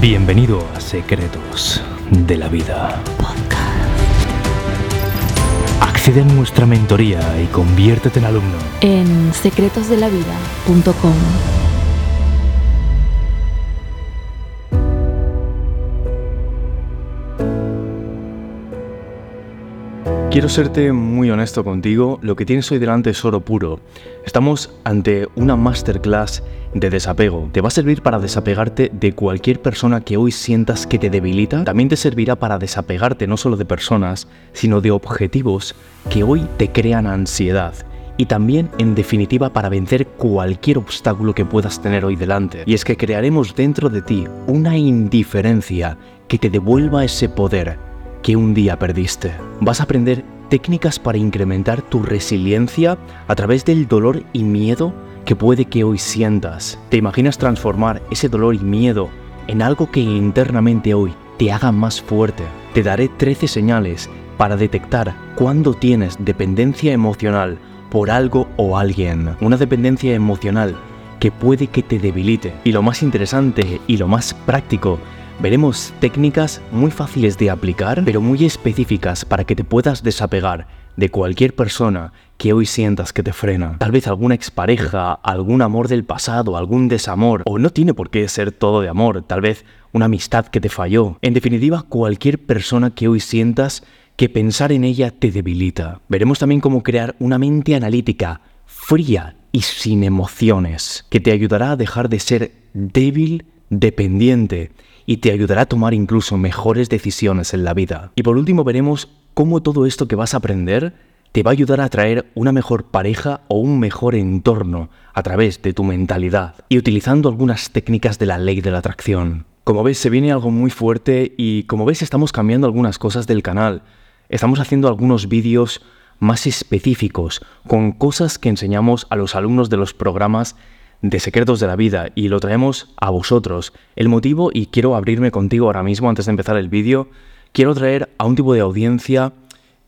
Bienvenido a Secretos de la Vida. Accede a nuestra mentoría y conviértete en alumno. en secretosdelavida.com. Quiero serte muy honesto contigo, lo que tienes hoy delante es oro puro. Estamos ante una masterclass de desapego. Te va a servir para desapegarte de cualquier persona que hoy sientas que te debilita. También te servirá para desapegarte no solo de personas, sino de objetivos que hoy te crean ansiedad. Y también, en definitiva, para vencer cualquier obstáculo que puedas tener hoy delante. Y es que crearemos dentro de ti una indiferencia que te devuelva ese poder que un día perdiste. Vas a aprender técnicas para incrementar tu resiliencia a través del dolor y miedo que puede que hoy sientas. ¿Te imaginas transformar ese dolor y miedo en algo que internamente hoy te haga más fuerte? Te daré 13 señales para detectar cuándo tienes dependencia emocional por algo o alguien. Una dependencia emocional que puede que te debilite. Y lo más interesante y lo más práctico Veremos técnicas muy fáciles de aplicar, pero muy específicas para que te puedas desapegar de cualquier persona que hoy sientas que te frena. Tal vez alguna expareja, algún amor del pasado, algún desamor, o no tiene por qué ser todo de amor, tal vez una amistad que te falló. En definitiva, cualquier persona que hoy sientas que pensar en ella te debilita. Veremos también cómo crear una mente analítica, fría y sin emociones, que te ayudará a dejar de ser débil, dependiente y te ayudará a tomar incluso mejores decisiones en la vida. Y por último veremos cómo todo esto que vas a aprender te va a ayudar a atraer una mejor pareja o un mejor entorno a través de tu mentalidad y utilizando algunas técnicas de la ley de la atracción. Como ves, se viene algo muy fuerte y como ves estamos cambiando algunas cosas del canal. Estamos haciendo algunos vídeos más específicos con cosas que enseñamos a los alumnos de los programas de Secretos de la Vida y lo traemos a vosotros. El motivo, y quiero abrirme contigo ahora mismo antes de empezar el vídeo, quiero traer a un tipo de audiencia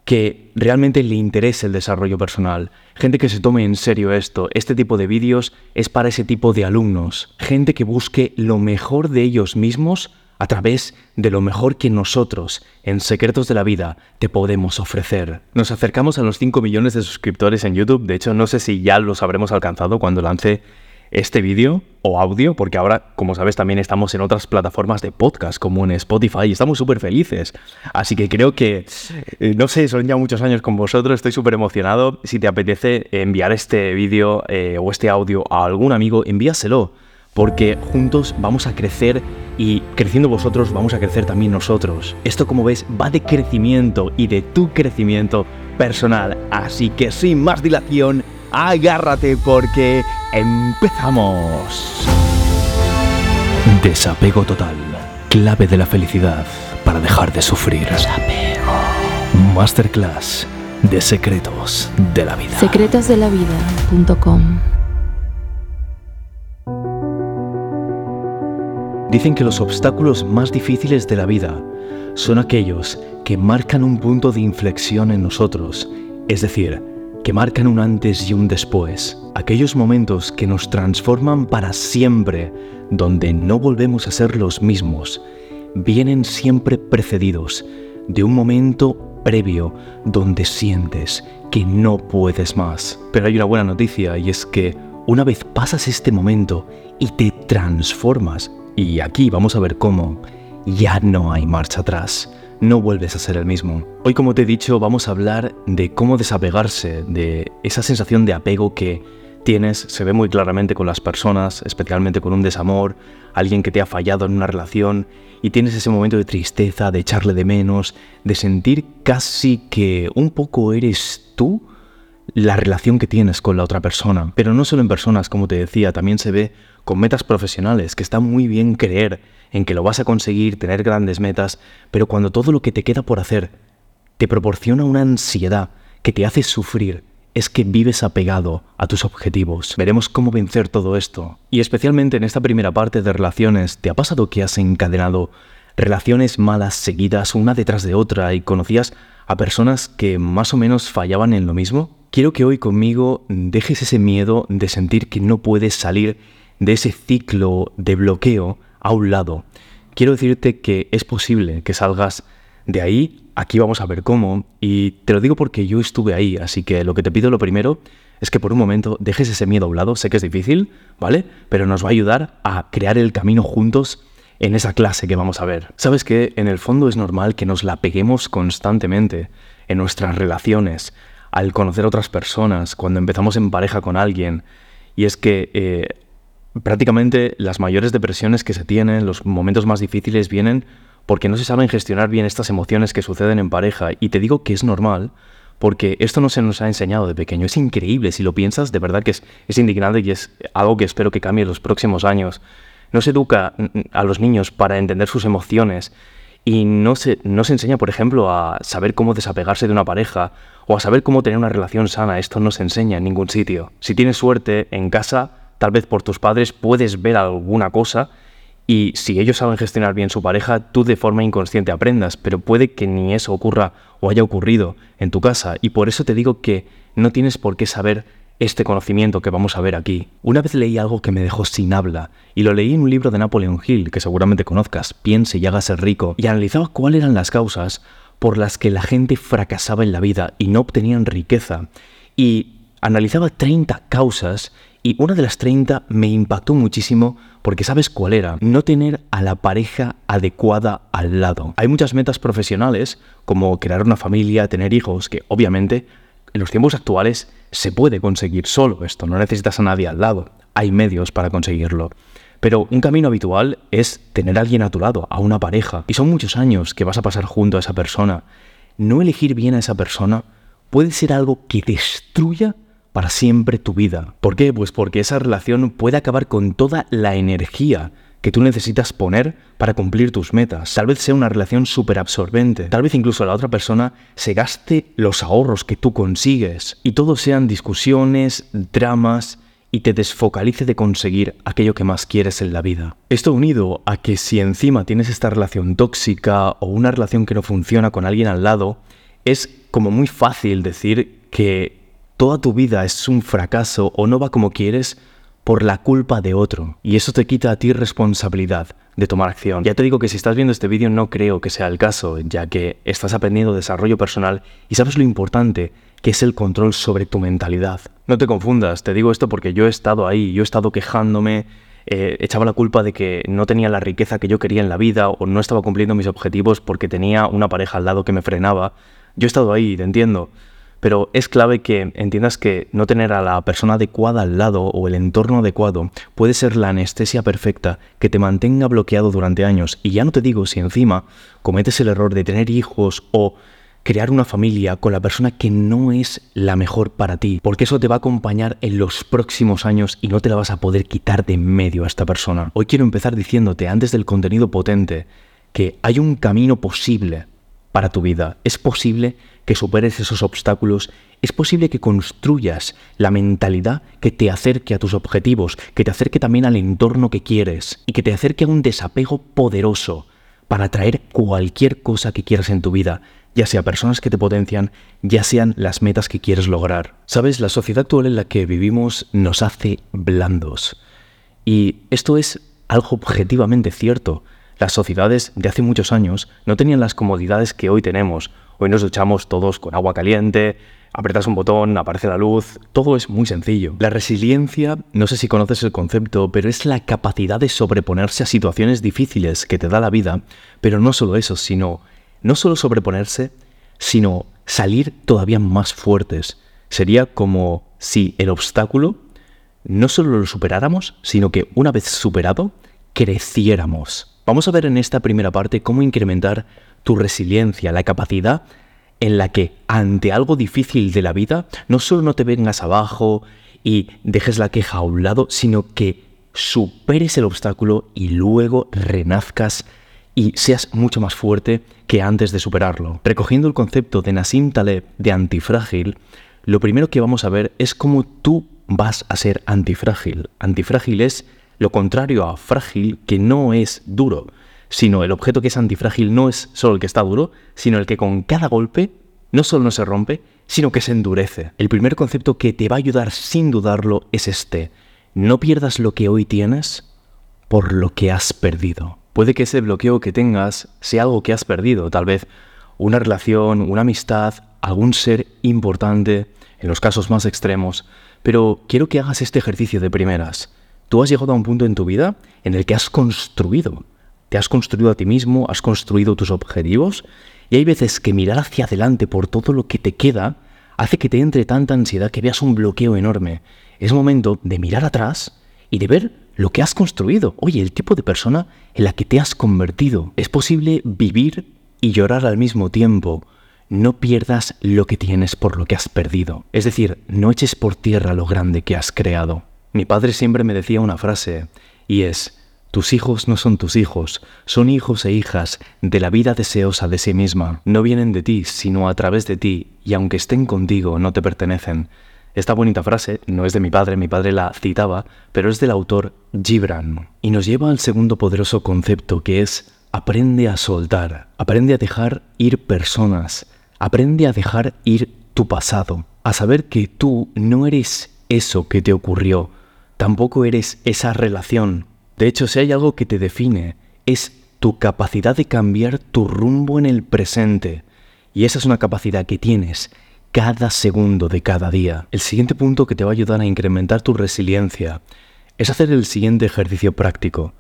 que realmente le interese el desarrollo personal, gente que se tome en serio esto, este tipo de vídeos es para ese tipo de alumnos, gente que busque lo mejor de ellos mismos a través de lo mejor que nosotros, en Secretos de la Vida, te podemos ofrecer. Nos acercamos a los 5 millones de suscriptores en YouTube, de hecho no sé si ya los habremos alcanzado cuando lance este vídeo o audio, porque ahora, como sabes, también estamos en otras plataformas de podcast, como en Spotify, y estamos súper felices. Así que creo que, eh, no sé, son ya muchos años con vosotros, estoy súper emocionado. Si te apetece enviar este vídeo eh, o este audio a algún amigo, envíaselo, porque juntos vamos a crecer y creciendo vosotros vamos a crecer también nosotros. Esto, como ves, va de crecimiento y de tu crecimiento personal. Así que sin más dilación, agárrate porque empezamos. Desapego total. Clave de la felicidad para dejar de sufrir. Desapego. Masterclass de secretos de la vida. secretosdelavida.com. Dicen que los obstáculos más difíciles de la vida son aquellos que marcan un punto de inflexión en nosotros, es decir, que marcan un antes y un después, aquellos momentos que nos transforman para siempre, donde no volvemos a ser los mismos, vienen siempre precedidos de un momento previo donde sientes que no puedes más. Pero hay una buena noticia y es que una vez pasas este momento y te transformas, y aquí vamos a ver cómo, ya no hay marcha atrás no vuelves a ser el mismo. Hoy, como te he dicho, vamos a hablar de cómo desapegarse de esa sensación de apego que tienes, se ve muy claramente con las personas, especialmente con un desamor, alguien que te ha fallado en una relación y tienes ese momento de tristeza, de echarle de menos, de sentir casi que un poco eres tú la relación que tienes con la otra persona. Pero no solo en personas, como te decía, también se ve con metas profesionales, que está muy bien creer en que lo vas a conseguir, tener grandes metas, pero cuando todo lo que te queda por hacer te proporciona una ansiedad que te hace sufrir, es que vives apegado a tus objetivos. Veremos cómo vencer todo esto. Y especialmente en esta primera parte de relaciones, ¿te ha pasado que has encadenado relaciones malas seguidas una detrás de otra y conocías a personas que más o menos fallaban en lo mismo? Quiero que hoy conmigo dejes ese miedo de sentir que no puedes salir de ese ciclo de bloqueo a un lado. quiero decirte que es posible que salgas de ahí, aquí vamos a ver cómo, y te lo digo porque yo estuve ahí, así que lo que te pido lo primero es que por un momento dejes ese miedo a un lado, sé que es difícil, ¿vale? Pero nos va a ayudar a crear el camino juntos en esa clase que vamos a ver. Sabes que en el fondo es normal que nos la peguemos constantemente en nuestras relaciones, al conocer otras personas, cuando empezamos en pareja con alguien. Y es que eh, prácticamente las mayores depresiones que se tienen, los momentos más difíciles vienen porque no se saben gestionar bien estas emociones que suceden en pareja. Y te digo que es normal, porque esto no se nos ha enseñado de pequeño. Es increíble, si lo piensas, de verdad que es, indignante y es algo que espero que cambie en los próximos años. No se educa a los niños para entender sus emociones y no se, no se enseña, por ejemplo, a saber cómo desapegarse de una pareja o a saber cómo tener una relación sana. Esto no se enseña en ningún sitio. Si tienes suerte en casa, tal vez por tus padres puedes ver alguna cosa y si ellos saben gestionar bien su pareja, tú de forma inconsciente aprendas, pero puede que ni eso ocurra o haya ocurrido en tu casa. Y por eso te digo que no tienes por qué saber este conocimiento que vamos a ver aquí. Una vez leí algo que me dejó sin habla, y lo leí en un libro de Napoleon Hill, que seguramente conozcas, Piense y hágase rico, y analizaba cuáles eran las causas por las que la gente fracasaba en la vida y no obtenían riqueza. Y analizaba 30 causas, y una de las 30 me impactó muchísimo porque sabes cuál era, no tener a la pareja adecuada al lado. Hay muchas metas profesionales, como crear una familia, tener hijos, que obviamente en los tiempos actuales se puede conseguir solo esto, no necesitas a nadie al lado, hay medios para conseguirlo. Pero un camino habitual es tener a alguien a tu lado, a una pareja, y son muchos años que vas a pasar junto a esa persona. No elegir bien a esa persona puede ser algo que destruya para siempre tu vida. ¿Por qué? Pues porque esa relación puede acabar con toda la energía que tú necesitas poner para cumplir tus metas. Tal vez sea una relación súper absorbente. Tal vez incluso la otra persona se gaste los ahorros que tú consigues. Y todo sean discusiones, dramas y te desfocalice de conseguir aquello que más quieres en la vida. Esto unido a que si encima tienes esta relación tóxica o una relación que no funciona con alguien al lado, es como muy fácil decir que toda tu vida es un fracaso o no va como quieres por la culpa de otro. Y eso te quita a ti responsabilidad de tomar acción. Ya te digo que si estás viendo este vídeo no creo que sea el caso, ya que estás aprendiendo desarrollo personal y sabes lo importante que es el control sobre tu mentalidad. No te confundas, te digo esto porque yo he estado ahí, yo he estado quejándome, eh, echaba la culpa de que no tenía la riqueza que yo quería en la vida o no estaba cumpliendo mis objetivos porque tenía una pareja al lado que me frenaba. Yo he estado ahí, te entiendo pero es clave que entiendas que no tener a la persona adecuada al lado o el entorno adecuado puede ser la anestesia perfecta que te mantenga bloqueado durante años. Y ya no te digo si encima cometes el error de tener hijos o crear una familia con la persona que no es la mejor para ti, porque eso te va a acompañar en los próximos años y no te la vas a poder quitar de en medio a esta persona. Hoy quiero empezar diciéndote, antes del contenido potente, que hay un camino posible para tu vida. Es posible que superes esos obstáculos, es posible que construyas la mentalidad que te acerque a tus objetivos, que te acerque también al entorno que quieres y que te acerque a un desapego poderoso para atraer cualquier cosa que quieras en tu vida, ya sea personas que te potencian, ya sean las metas que quieres lograr. Sabes, la sociedad actual en la que vivimos nos hace blandos. Y esto es algo objetivamente cierto. Las sociedades de hace muchos años no tenían las comodidades que hoy tenemos. Hoy nos duchamos todos con agua caliente, apretas un botón, aparece la luz, todo es muy sencillo. La resiliencia, no sé si conoces el concepto, pero es la capacidad de sobreponerse a situaciones difíciles que te da la vida, pero no solo eso, sino no solo sobreponerse, sino salir todavía más fuertes. Sería como si el obstáculo no solo lo superáramos, sino que una vez superado, creciéramos. Vamos a ver en esta primera parte cómo incrementar tu resiliencia, la capacidad en la que ante algo difícil de la vida no solo no te vengas abajo y dejes la queja a un lado, sino que superes el obstáculo y luego renazcas y seas mucho más fuerte que antes de superarlo. Recogiendo el concepto de Nassim Taleb de antifrágil, lo primero que vamos a ver es cómo tú vas a ser antifrágil. Antifrágil es lo contrario a frágil, que no es duro, sino el objeto que es antifrágil no es solo el que está duro, sino el que con cada golpe no solo no se rompe, sino que se endurece. El primer concepto que te va a ayudar sin dudarlo es este. No pierdas lo que hoy tienes por lo que has perdido. Puede que ese bloqueo que tengas sea algo que has perdido, tal vez una relación, una amistad, algún ser importante, en los casos más extremos, pero quiero que hagas este ejercicio de primeras. Tú has llegado a un punto en tu vida en el que has construido. Te has construido a ti mismo, has construido tus objetivos y hay veces que mirar hacia adelante por todo lo que te queda hace que te entre tanta ansiedad que veas un bloqueo enorme. Es momento de mirar atrás y de ver lo que has construido. Oye, el tipo de persona en la que te has convertido. Es posible vivir y llorar al mismo tiempo. No pierdas lo que tienes por lo que has perdido. Es decir, no eches por tierra lo grande que has creado. Mi padre siempre me decía una frase, y es, tus hijos no son tus hijos, son hijos e hijas de la vida deseosa de sí misma. No vienen de ti, sino a través de ti, y aunque estén contigo, no te pertenecen. Esta bonita frase no es de mi padre, mi padre la citaba, pero es del autor Gibran. Y nos lleva al segundo poderoso concepto que es aprende a soltar, aprende a dejar ir personas, aprende a dejar ir tu pasado, a saber que tú no eres eso que te ocurrió, tampoco eres esa relación. De hecho, si hay algo que te define, es tu capacidad de cambiar tu rumbo en el presente. Y esa es una capacidad que tienes cada segundo de cada día. El siguiente punto que te va a ayudar a incrementar tu resiliencia es hacer el siguiente ejercicio práctico.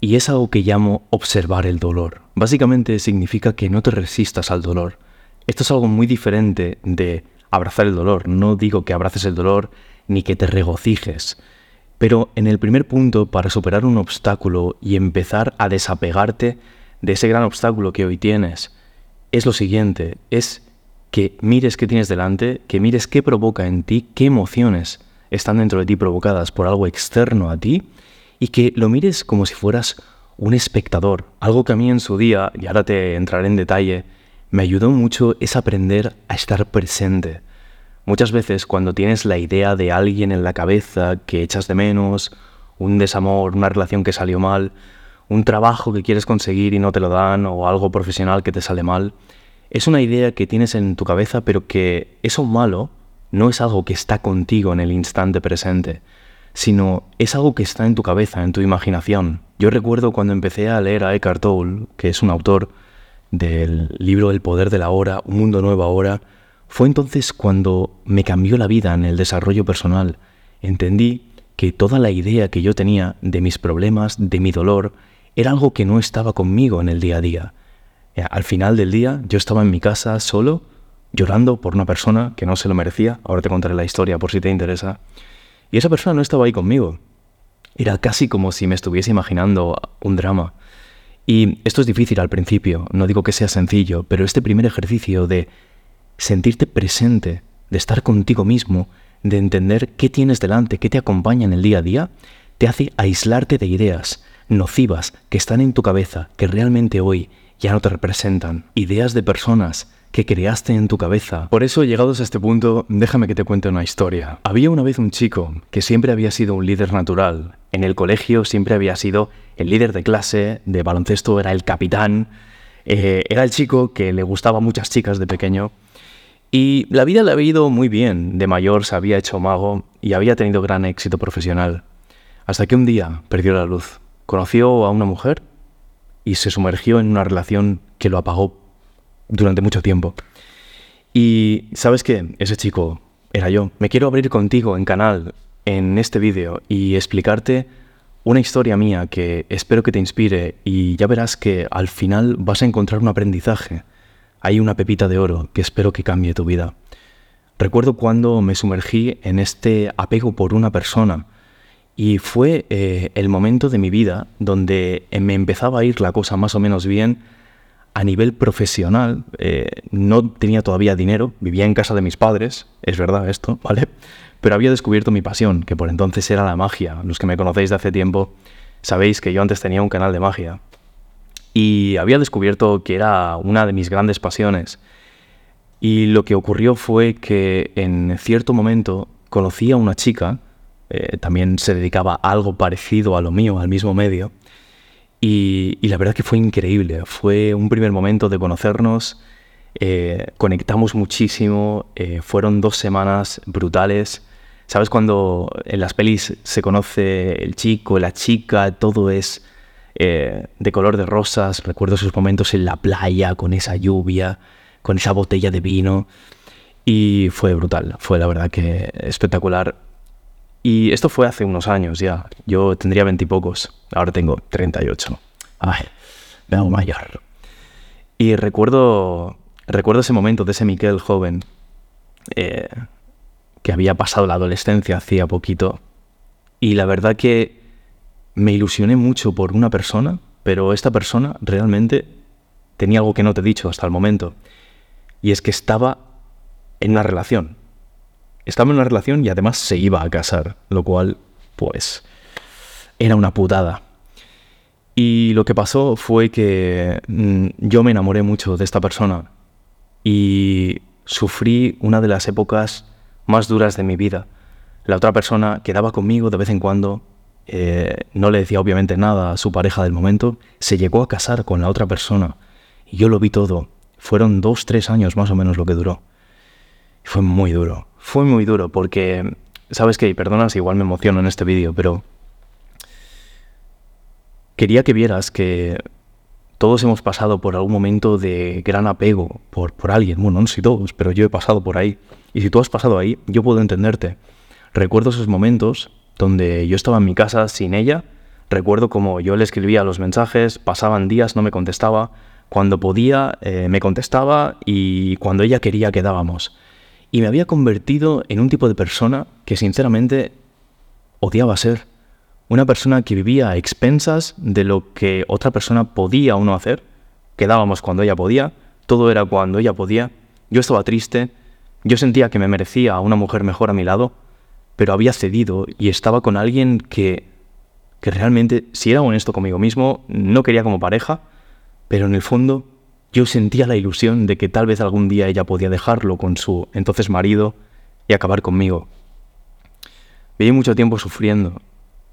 Y es algo que llamo observar el dolor. Básicamente significa que no te resistas al dolor. Esto es algo muy diferente de abrazar el dolor. No digo que abraces el dolor ni que te regocijes. Pero en el primer punto, para superar un obstáculo y empezar a desapegarte de ese gran obstáculo que hoy tienes, es lo siguiente, es que mires qué tienes delante, que mires qué provoca en ti, qué emociones están dentro de ti provocadas por algo externo a ti, y que lo mires como si fueras un espectador. Algo que a mí en su día, y ahora te entraré en detalle, me ayudó mucho es aprender a estar presente. Muchas veces cuando tienes la idea de alguien en la cabeza que echas de menos, un desamor, una relación que salió mal, un trabajo que quieres conseguir y no te lo dan, o algo profesional que te sale mal, es una idea que tienes en tu cabeza, pero que eso malo no es algo que está contigo en el instante presente, sino es algo que está en tu cabeza, en tu imaginación. Yo recuerdo cuando empecé a leer a Eckhart Tolle, que es un autor del libro El poder de la hora, Un mundo nuevo ahora, fue entonces cuando me cambió la vida en el desarrollo personal. Entendí que toda la idea que yo tenía de mis problemas, de mi dolor, era algo que no estaba conmigo en el día a día. Eh, al final del día yo estaba en mi casa solo, llorando por una persona que no se lo merecía. Ahora te contaré la historia por si te interesa. Y esa persona no estaba ahí conmigo. Era casi como si me estuviese imaginando un drama. Y esto es difícil al principio, no digo que sea sencillo, pero este primer ejercicio de sentirte presente, de estar contigo mismo, de entender qué tienes delante, qué te acompaña en el día a día, te hace aislarte de ideas nocivas que están en tu cabeza, que realmente hoy ya no te representan, ideas de personas que creaste en tu cabeza. Por eso, llegados a este punto, déjame que te cuente una historia. Había una vez un chico que siempre había sido un líder natural. En el colegio siempre había sido el líder de clase, de baloncesto era el capitán, eh, era el chico que le gustaba a muchas chicas de pequeño. Y la vida le había ido muy bien. De mayor se había hecho mago y había tenido gran éxito profesional. Hasta que un día perdió la luz. Conoció a una mujer y se sumergió en una relación que lo apagó durante mucho tiempo. Y sabes qué, ese chico era yo. Me quiero abrir contigo en canal en este vídeo y explicarte una historia mía que espero que te inspire y ya verás que al final vas a encontrar un aprendizaje. Hay una pepita de oro que espero que cambie tu vida. Recuerdo cuando me sumergí en este apego por una persona y fue eh, el momento de mi vida donde me empezaba a ir la cosa más o menos bien a nivel profesional. Eh, no tenía todavía dinero, vivía en casa de mis padres, es verdad esto, ¿vale? Pero había descubierto mi pasión, que por entonces era la magia. Los que me conocéis de hace tiempo sabéis que yo antes tenía un canal de magia. Y había descubierto que era una de mis grandes pasiones. Y lo que ocurrió fue que en cierto momento conocí a una chica eh, también se dedicaba a algo parecido a lo mío, al mismo medio. Y, la verdad que fue increíble. Fue un primer momento de conocernos, eh, conectamos muchísimo, eh, fueron dos semanas brutales. ¿Sabes cuando en las pelis se conoce el chico, la chica, todo es eh, de color de rosas, recuerdo esos momentos en la playa, con esa lluvia, con esa botella de vino. Y fue brutal, fue la verdad que espectacular. Y esto fue hace unos años ya. Yo tendría veintipocos, ahora tengo 38. Ay, me hago mayor. Y recuerdo, recuerdo ese momento de ese Miquel joven eh, que había pasado la adolescencia hacía poquito. Y la verdad que me ilusioné mucho por una persona, pero esta persona realmente tenía algo que no te he dicho hasta el momento. Y es que estaba en una relación. Estaba en una relación y además se iba a casar, lo cual, pues, era una putada. Y lo que pasó fue que mm, yo me enamoré mucho de esta persona y sufrí una de las épocas más duras de mi vida. La otra persona quedaba conmigo de vez en cuando, eh, no le decía obviamente nada a su pareja del momento, se llegó a casar con la otra persona y yo lo vi todo. Fueron dos, tres años más o menos lo que duró. Fue muy duro, fue muy duro porque, sabes que, perdonas, igual me emociono en este vídeo, pero quería que vieras que todos hemos pasado por algún momento de gran apego por, por alguien. Bueno, no sé todos, pero yo he pasado por ahí. Y si tú has pasado ahí, yo puedo entenderte. Recuerdo esos momentos donde yo estaba en mi casa sin ella. Recuerdo como yo le escribía los mensajes, pasaban días, no me contestaba. Cuando podía, eh, me contestaba y cuando ella quería, quedábamos. Y me había convertido en un tipo de persona que sinceramente odiaba ser una persona que vivía a expensas de lo que otra persona podía o no hacer. Quedábamos cuando ella podía, todo era cuando ella podía. Yo estaba triste, yo sentía que me merecía una mujer mejor a mi lado, pero había cedido y estaba con alguien que, que realmente, si era honesto conmigo mismo, no quería como pareja, pero en el fondo yo sentía la ilusión de que tal vez algún día ella podía dejarlo con su entonces marido y acabar conmigo. Viví mucho tiempo sufriendo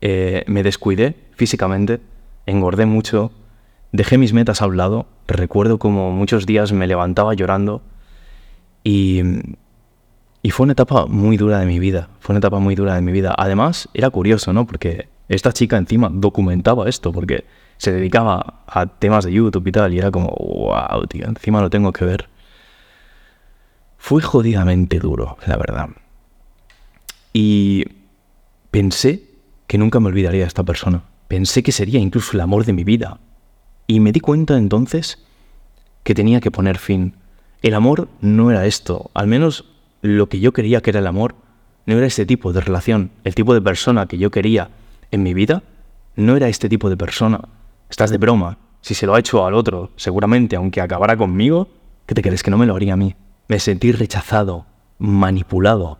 eh, me descuidé físicamente, engordé mucho, dejé mis metas a un lado, recuerdo como muchos días me levantaba llorando y, y fue una etapa muy dura de mi vida, fue una etapa muy dura de mi vida. Además, era curioso, ¿no? Porque esta chica encima documentaba esto, porque se dedicaba a temas de YouTube y tal, y era como, wow, tío, encima lo tengo que ver. Fue jodidamente duro, la verdad. Y pensé que nunca me olvidaría de esta persona. Pensé que sería incluso el amor de mi vida. Y me di cuenta entonces que tenía que poner fin. El amor no era esto, al menos lo que yo quería que era el amor, no era este tipo de relación. El tipo de persona que yo quería en mi vida no era este tipo de persona. Estás de broma. Si se lo ha hecho al otro, seguramente, aunque acabara conmigo, ¿qué te crees que no me lo haría a mí? Me sentí rechazado, manipulado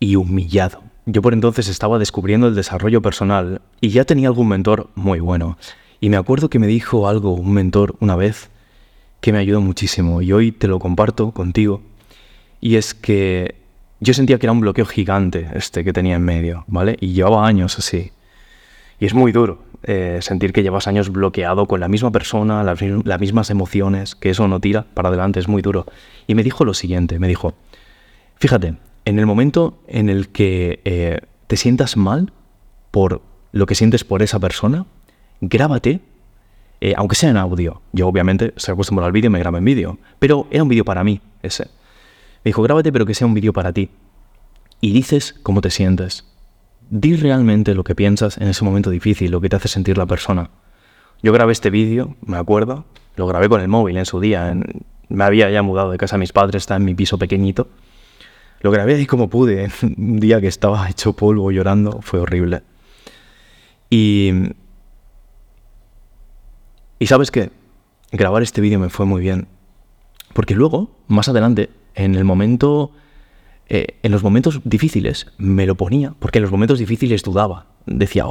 y humillado. Yo por entonces estaba descubriendo el desarrollo personal y ya tenía algún mentor muy bueno. Y me acuerdo que me dijo algo un mentor una vez que me ayudó muchísimo y hoy te lo comparto contigo. Y es que yo sentía que era un bloqueo gigante este que tenía en medio, ¿vale? Y llevaba años así. Y es muy duro eh, sentir que llevas años bloqueado con la misma persona, las, las mismas emociones, que eso no tira para adelante, es muy duro. Y me dijo lo siguiente, me dijo, fíjate, en el momento en el que eh, te sientas mal por lo que sientes por esa persona, grábate, eh, aunque sea en audio. Yo obviamente se acostumbrado al vídeo, me grabo en vídeo, pero era un vídeo para mí ese. Me dijo, grábate pero que sea un vídeo para ti. Y dices cómo te sientes. Di realmente lo que piensas en ese momento difícil, lo que te hace sentir la persona. Yo grabé este vídeo, me acuerdo, lo grabé con el móvil en su día. me había ya mudado de casa a mis padres, estaba en mi piso pequeñito. Lo grabé ahí como pude, un día que estaba hecho polvo llorando, fue horrible. Y, y sabes que grabar este vídeo me fue muy bien, porque luego, más adelante, en el momento, eh, en los momentos difíciles, me lo ponía, porque en los momentos difíciles dudaba, decía,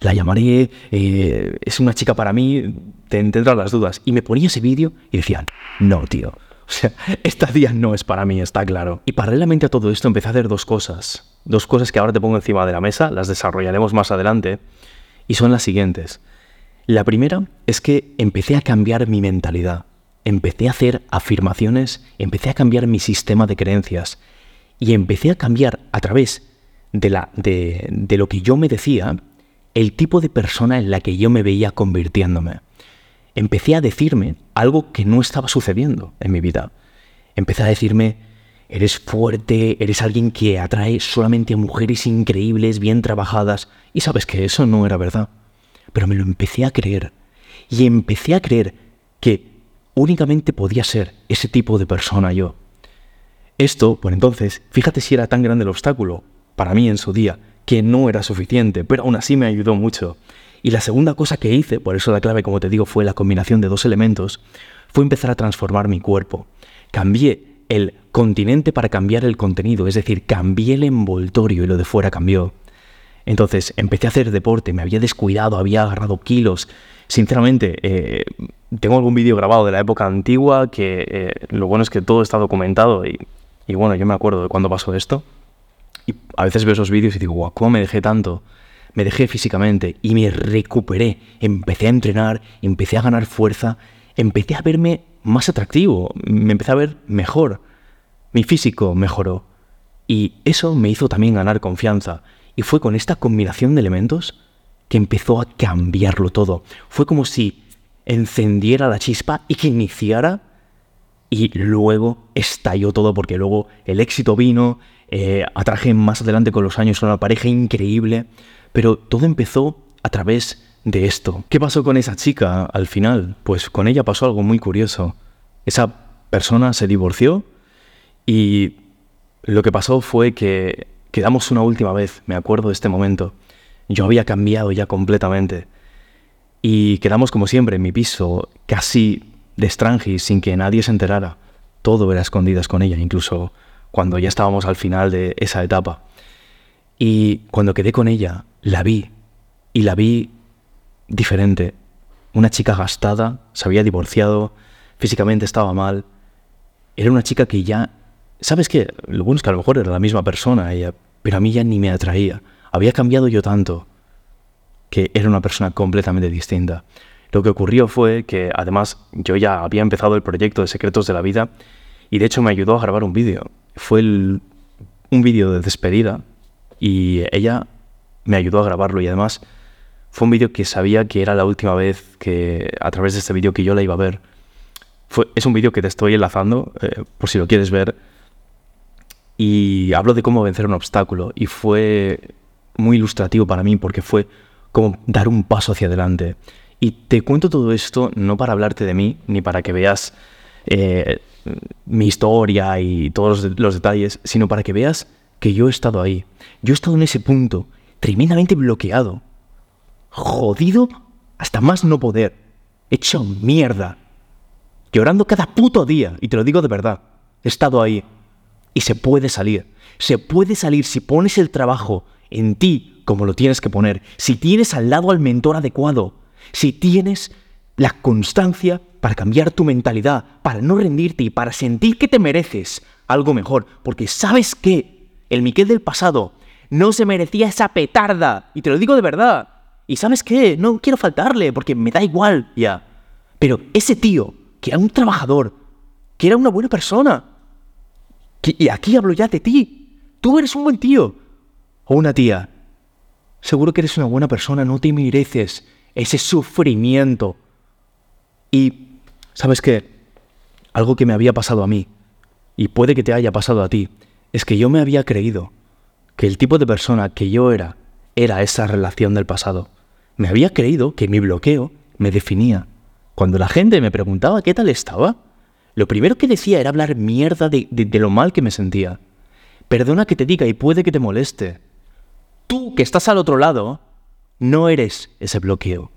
la llamaré, eh, es una chica para mí, te tendrás las dudas. Y me ponía ese vídeo y decían, no, tío, o sea, esta día no es para mí, está claro. Y paralelamente a todo esto empecé a hacer dos cosas. Dos cosas que ahora te pongo encima de la mesa, las desarrollaremos más adelante, y son las siguientes. La primera es que empecé a cambiar mi mentalidad. Empecé a hacer afirmaciones, empecé a cambiar mi sistema de creencias y empecé a cambiar a través de, la, de, lo que yo me decía el tipo de persona en la que yo me veía convirtiéndome. Empecé a decirme algo que no estaba sucediendo en mi vida. Empecé a decirme, eres fuerte, eres alguien que atrae solamente a mujeres increíbles, bien trabajadas. Y sabes que eso no era verdad. Pero me lo empecé a creer. Y empecé a creer que únicamente podía ser ese tipo de persona yo. Esto, por entonces, fíjate si era tan grande el obstáculo, para mí en su día, que no era suficiente, pero aún así me ayudó mucho. Y la segunda cosa que hice, por eso la clave, como te digo, fue la combinación de dos elementos, fue empezar a transformar mi cuerpo. Cambié el continente para cambiar el contenido, es decir, cambié el envoltorio y lo de fuera cambió. Entonces empecé a hacer deporte, me había descuidado, había agarrado kilos. Sinceramente, eh, tengo algún vídeo grabado de la época antigua que eh, lo bueno es que todo está documentado y, y bueno, yo me acuerdo de cuando pasó esto. Y a veces veo esos vídeos y digo, guau, ¿cómo me dejé tanto? Me dejé físicamente y me recuperé. Empecé a entrenar, empecé a ganar fuerza, empecé a verme más atractivo, me empecé a ver mejor. Mi físico mejoró. Y eso me hizo también ganar confianza. Y fue con esta combinación de elementos que empezó a cambiarlo todo. Fue como si encendiera la chispa y que iniciara y luego estalló todo porque luego el éxito vino, eh, atraje más adelante con los años a una pareja increíble, pero todo empezó a través de esto. ¿Qué pasó con esa chica al final? Pues con ella pasó algo muy curioso. Esa persona se divorció y lo que pasó fue que quedamos una última vez, me acuerdo de este momento. Yo había cambiado ya completamente. Y quedamos como siempre en mi piso, casi de Strangis sin que nadie se enterara. Todo era escondidas con ella, incluso cuando ya estábamos al final de esa etapa. Y cuando quedé con ella, la vi. Y la vi diferente. Una chica gastada, se había divorciado, físicamente estaba mal. Era una chica que ya... ¿Sabes qué? Lo bueno es que a lo mejor era la misma persona ella, pero a mí ya ni me atraía. Había cambiado yo tanto que era una persona completamente distinta. Lo que ocurrió fue que además yo ya había empezado el proyecto de Secretos de la Vida y de hecho me ayudó a grabar un vídeo. Fue un vídeo de despedida y ella me ayudó a grabarlo y además fue un vídeo que sabía que era la última vez que a través de este vídeo que yo la iba a ver. Fue, es un vídeo que te estoy enlazando eh, por si lo quieres ver y hablo de cómo vencer un obstáculo y fue muy ilustrativo para mí porque fue como dar un paso hacia adelante. Y te cuento todo esto no para hablarte de mí, ni para que veas eh, mi historia y todos los, detalles, sino para que veas que yo he estado ahí. Yo he estado en ese punto, tremendamente bloqueado, jodido hasta más no poder, hecho mierda, llorando cada puto día, y te lo digo de verdad, he estado ahí. Y se puede salir, se puede salir si pones el trabajo en ti como lo tienes que poner, si tienes al lado al mentor adecuado, si tienes la constancia para cambiar tu mentalidad, para no rendirte y para sentir que te mereces algo mejor, porque sabes que el Miquel del pasado no se merecía esa petarda, y te lo digo de verdad. Y sabes qué, no quiero faltarle, porque me da igual ya. Pero ese tío, que era un trabajador, que era una buena persona, y aquí hablo ya de ti, tú eres un buen tío, una tía, seguro que eres una buena persona, no te mereces ese sufrimiento. Y, ¿sabes qué? Algo que me había pasado a mí, y puede que te haya pasado a ti, es que yo me había creído que el tipo de persona que yo era era esa relación del pasado. Me había creído que mi bloqueo me definía. Cuando la gente me preguntaba qué tal estaba, lo primero que decía era hablar mierda de lo mal que me sentía. Perdona que te diga y puede que te moleste. Tú que estás al otro lado, no eres ese bloqueo.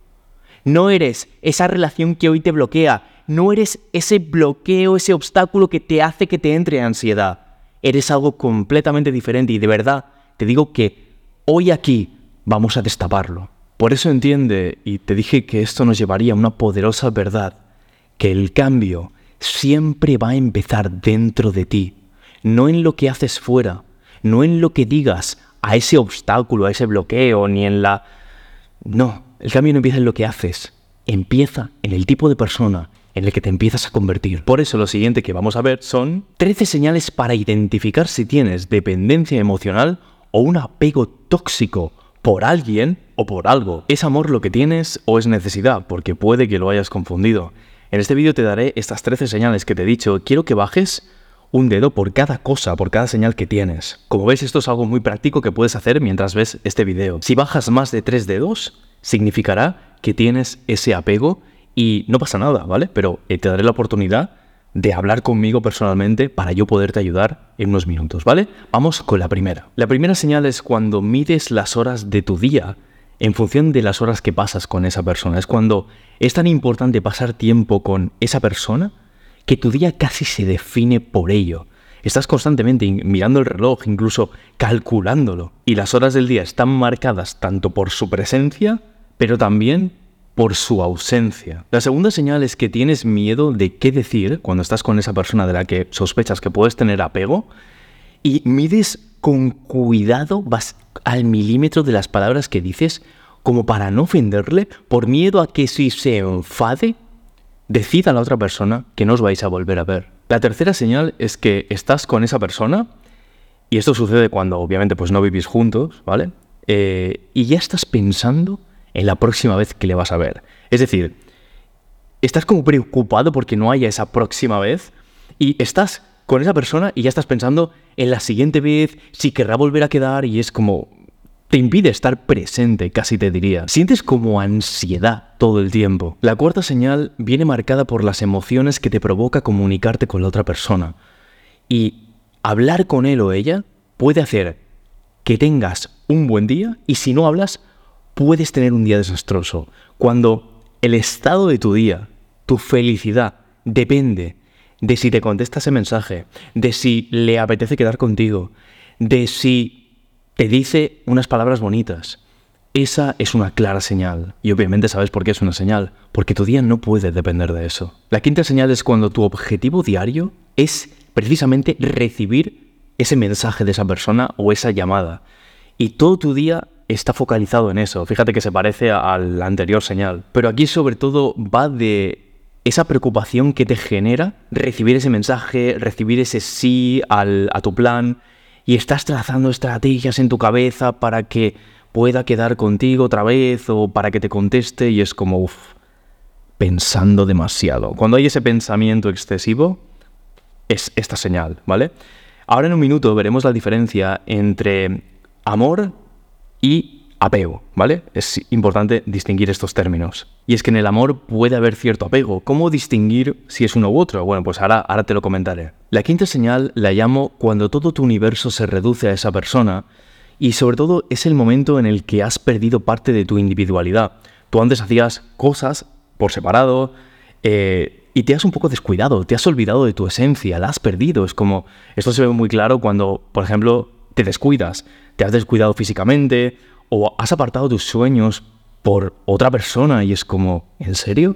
No eres esa relación que hoy te bloquea. No eres ese bloqueo, ese obstáculo que te hace que te entre ansiedad. Eres algo completamente diferente y de verdad te digo que hoy aquí vamos a destaparlo. Por eso entiende, y te dije que esto nos llevaría a una poderosa verdad, que el cambio siempre va a empezar dentro de ti, no en lo que haces fuera, no en lo que digas a ese obstáculo, a ese bloqueo, ni en la no, el cambio no empieza en lo que haces, empieza en el tipo de persona en el que te empiezas a convertir. Por eso lo siguiente que vamos a ver son 13 señales para identificar si tienes dependencia emocional o un apego tóxico por alguien o por algo. ¿Es amor lo que tienes o es necesidad? Porque puede que lo hayas confundido. En este vídeo te daré estas 13 señales que te he dicho. Quiero que bajes un dedo por cada cosa, por cada señal que tienes. Como ves, esto es algo muy práctico que puedes hacer mientras ves este vídeo. Si bajas más de tres dedos, significará que tienes ese apego y no pasa nada, ¿vale? Pero eh, te daré la oportunidad de hablar conmigo personalmente para yo poderte ayudar en unos minutos, ¿vale? Vamos con la primera. La primera señal es cuando mides las horas de tu día en función de las horas que pasas con esa persona. Es cuando es tan importante pasar tiempo con esa persona que tu día casi se define por ello. Estás constantemente mirando el reloj, incluso calculándolo. Y las horas del día están marcadas tanto por su presencia, pero también por su ausencia. La segunda señal es que tienes miedo de qué decir cuando estás con esa persona de la que sospechas que puedes tener apego y mides con cuidado, vas al milímetro de las palabras que dices como para no ofenderle por miedo a que si se enfade, decida a la otra persona que no os vais a volver a ver. La tercera señal es que estás con esa persona y esto sucede cuando obviamente pues no vivís juntos, ¿vale? Eh, y ya estás pensando en la próxima vez que le vas a ver. Es decir, estás como preocupado porque no haya esa próxima vez y estás con esa persona y ya estás pensando en la siguiente vez, si querrá volver a quedar y es como... Te impide estar presente, casi te diría. Sientes como ansiedad todo el tiempo. La cuarta señal viene marcada por las emociones que te provoca comunicarte con la otra persona. Y hablar con él o ella puede hacer que tengas un buen día y si no hablas, puedes tener un día desastroso. Cuando el estado de tu día, tu felicidad, depende de si te contesta ese mensaje, de si le apetece quedar contigo, de si te dice unas palabras bonitas. Esa es una clara señal. Y obviamente sabes por qué es una señal. Porque tu día no puede depender de eso. La quinta señal es cuando tu objetivo diario es precisamente recibir ese mensaje de esa persona o esa llamada. Y todo tu día está focalizado en eso. Fíjate que se parece a la anterior señal. Pero aquí sobre todo va de esa preocupación que te genera recibir ese mensaje, recibir ese sí a tu plan y estás trazando estrategias en tu cabeza para que pueda quedar contigo otra vez o para que te conteste y es como, uff, pensando demasiado. Cuando hay ese pensamiento excesivo, es esta señal, ¿vale? Ahora en un minuto veremos la diferencia entre amor y apego, ¿vale? Es importante distinguir estos términos. Y es que en el amor puede haber cierto apego. ¿Cómo distinguir si es uno u otro? Bueno, pues ahora, ahora te lo comentaré. La quinta señal la llamo cuando todo tu universo se reduce a esa persona y sobre todo es el momento en el que has perdido parte de tu individualidad. Tú antes hacías cosas por separado eh, y te has un poco descuidado, te has olvidado de tu esencia, la has perdido. Es como, esto se ve muy claro cuando, por ejemplo, te descuidas, te has descuidado físicamente o has apartado tus sueños por otra persona y es como, ¿en serio?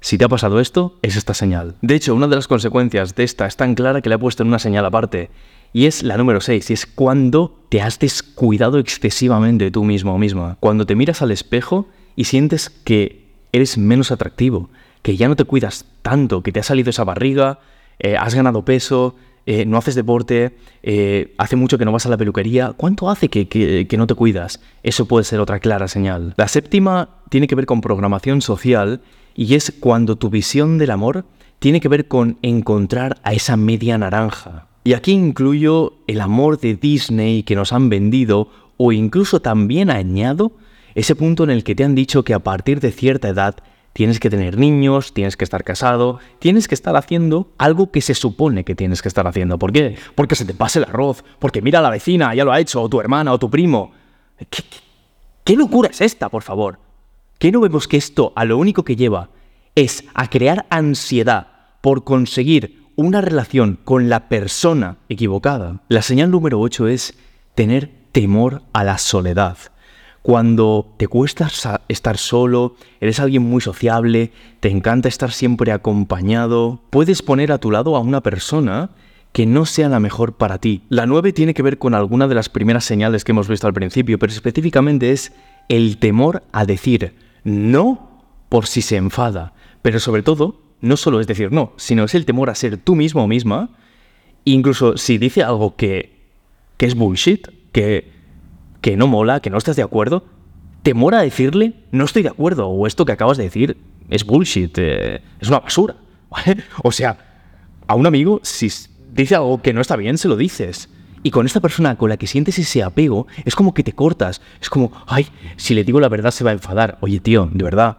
Si te ha pasado esto, es esta señal. De hecho, una de las consecuencias de esta es tan clara que le he puesto en una señal aparte. Y es la número 6, y es cuando te has descuidado excesivamente tú mismo o misma. Cuando te miras al espejo y sientes que eres menos atractivo, que ya no te cuidas tanto, que te ha salido esa barriga, eh, has ganado peso, eh, no haces deporte, eh, hace mucho que no vas a la peluquería, ¿cuánto hace que, que, no te cuidas? Eso puede ser otra clara señal. La séptima tiene que ver con programación social y es cuando tu visión del amor tiene que ver con encontrar a esa media naranja. Y aquí incluyo el amor de Disney que nos han vendido o incluso también añado ese punto en el que te han dicho que a partir de cierta edad Tienes que tener niños, tienes que estar casado, tienes que estar haciendo algo que se supone que tienes que estar haciendo. ¿Por qué? Porque se te pase el arroz, porque mira a la vecina, ya lo ha hecho, o tu hermana, o tu primo. ¿Qué, qué locura es esta, por favor? ¿Qué no vemos que esto a lo único que lleva es a crear ansiedad por conseguir una relación con la persona equivocada? La señal número 8 es tener temor a la soledad. Cuando te cuesta estar solo, eres alguien muy sociable, te encanta estar siempre acompañado, puedes poner a tu lado a una persona que no sea la mejor para ti. La 9 tiene que ver con alguna de las primeras señales que hemos visto al principio, pero específicamente es el temor a decir no por si se enfada. Pero sobre todo, no solo es decir no, sino es el temor a ser tú mismo o misma, incluso si dice algo que, que es bullshit, que que no mola, que no estás de acuerdo, temor a decirle, no estoy de acuerdo, o esto que acabas de decir es bullshit, eh, es una basura. O sea, a un amigo, si dice algo que no está bien, se lo dices. Y con esta persona con la que sientes ese apego, es como que te cortas. Es como, ay, si le digo la verdad se va a enfadar. Oye, tío, de verdad,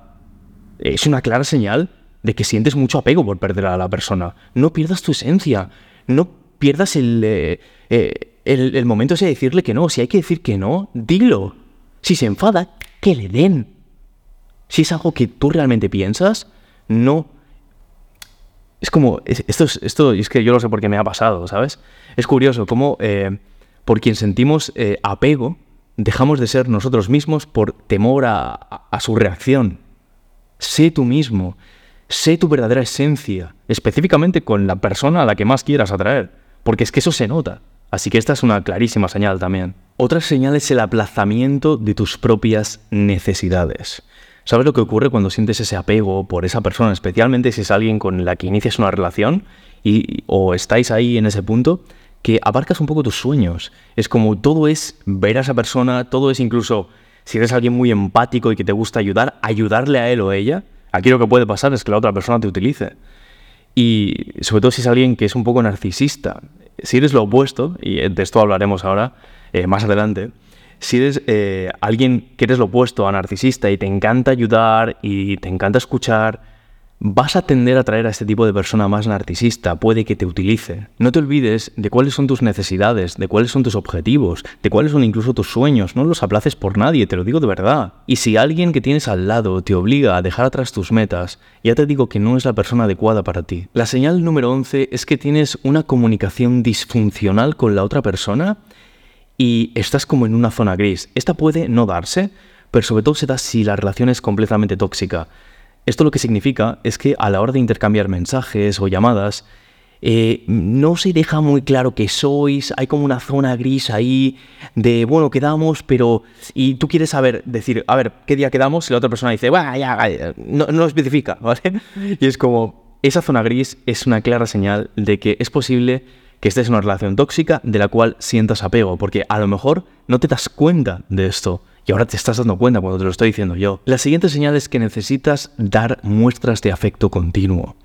es una clara señal de que sientes mucho apego por perder a la persona. No pierdas tu esencia. No pierdas el, eh, eh, el, momento de decirle que no. Si hay que decir que no, dilo. Si se enfada, que le den. Si es algo que tú realmente piensas, no es como, esto, es, esto es que yo lo sé porque me ha pasado, ¿sabes? Es curioso cómo eh, por quien sentimos eh, apego, dejamos de ser nosotros mismos por temor a, a, su reacción. Sé tú mismo, sé tu verdadera esencia, específicamente con la persona a la que más quieras atraer, porque es que eso se nota. Así que esta es una clarísima señal también. Otra señal es el aplazamiento de tus propias necesidades. ¿Sabes lo que ocurre cuando sientes ese apego por esa persona, especialmente si es alguien con la que inicias una relación y, o estáis ahí en ese punto? que abarcas un poco tus sueños. Es como todo es ver a esa persona, todo es incluso, si eres alguien muy empático y que te gusta ayudar, ayudarle a él o ella. Aquí lo que puede pasar es que la otra persona te utilice. Y sobre todo si es alguien que es un poco narcisista. Si eres lo opuesto, y de esto hablaremos ahora, eh, más adelante, si eres eh, alguien que eres lo opuesto a narcisista y te encanta ayudar y te encanta escuchar, vas a tender a traer a este tipo de persona más narcisista, puede que te utilice. No te olvides de cuáles son tus necesidades, de cuáles son tus objetivos, de cuáles son incluso tus sueños, no los aplaces por nadie, te lo digo de verdad. Y si alguien que tienes al lado te obliga a dejar atrás tus metas, ya te digo que no es la persona adecuada para ti. La señal número 11 es que tienes una comunicación disfuncional con la otra persona y estás como en una zona gris. Esta puede no darse, pero sobre todo se da si la relación es completamente tóxica. Esto lo que significa es que a la hora de intercambiar mensajes o llamadas, eh, no se deja muy claro que sois, hay como una zona gris ahí de, bueno, quedamos, pero... Y tú quieres saber, decir, a ver, ¿qué día quedamos? Y la otra persona dice, bueno, ya, no, no especifica, ¿vale? Y es como, esa zona gris es una clara señal de que es posible que estés en una relación tóxica de la cual sientas apego, porque a lo mejor no te das cuenta de esto. Y ahora te estás dando cuenta cuando te lo estoy diciendo yo. La siguiente señal es que necesitas dar muestras de afecto continuo.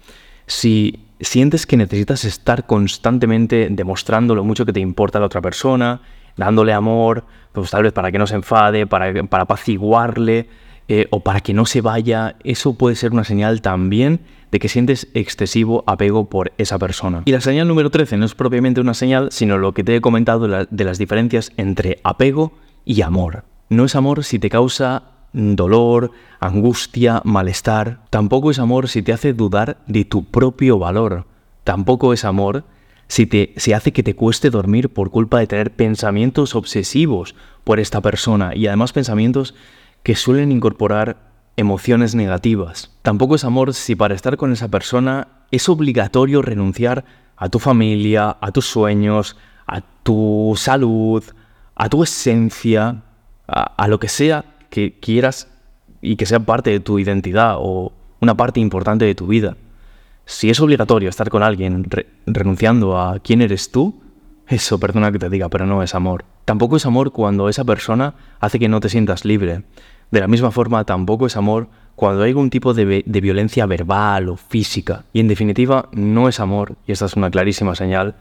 Si sientes que necesitas estar constantemente demostrando lo mucho que te importa la otra persona, dándole amor, pues tal vez para que no se enfade, para, para apaciguarle eh, o para que no se vaya, eso puede ser una señal también de que sientes excesivo apego por esa persona. Y la señal número 13 no es propiamente una señal, sino lo que te he comentado de las diferencias entre apego y amor. No es amor si te causa dolor, angustia, malestar. Tampoco es amor si te hace dudar de tu propio valor. Tampoco es amor si te si hace que te cueste dormir por culpa de tener pensamientos obsesivos por esta persona y además pensamientos que suelen incorporar emociones negativas. Tampoco es amor si para estar con esa persona es obligatorio renunciar a tu familia, a tus sueños, a tu salud, a tu esencia, a, lo que sea que quieras y que sea parte de tu identidad o una parte importante de tu vida. Si es obligatorio estar con alguien renunciando a quién eres tú, eso, perdona que te diga, pero no es amor. Tampoco es amor cuando esa persona hace que no te sientas libre. De la misma forma, tampoco es amor cuando hay algún tipo de, de, violencia verbal o física. Y en definitiva, no es amor, y esta es una clarísima señal,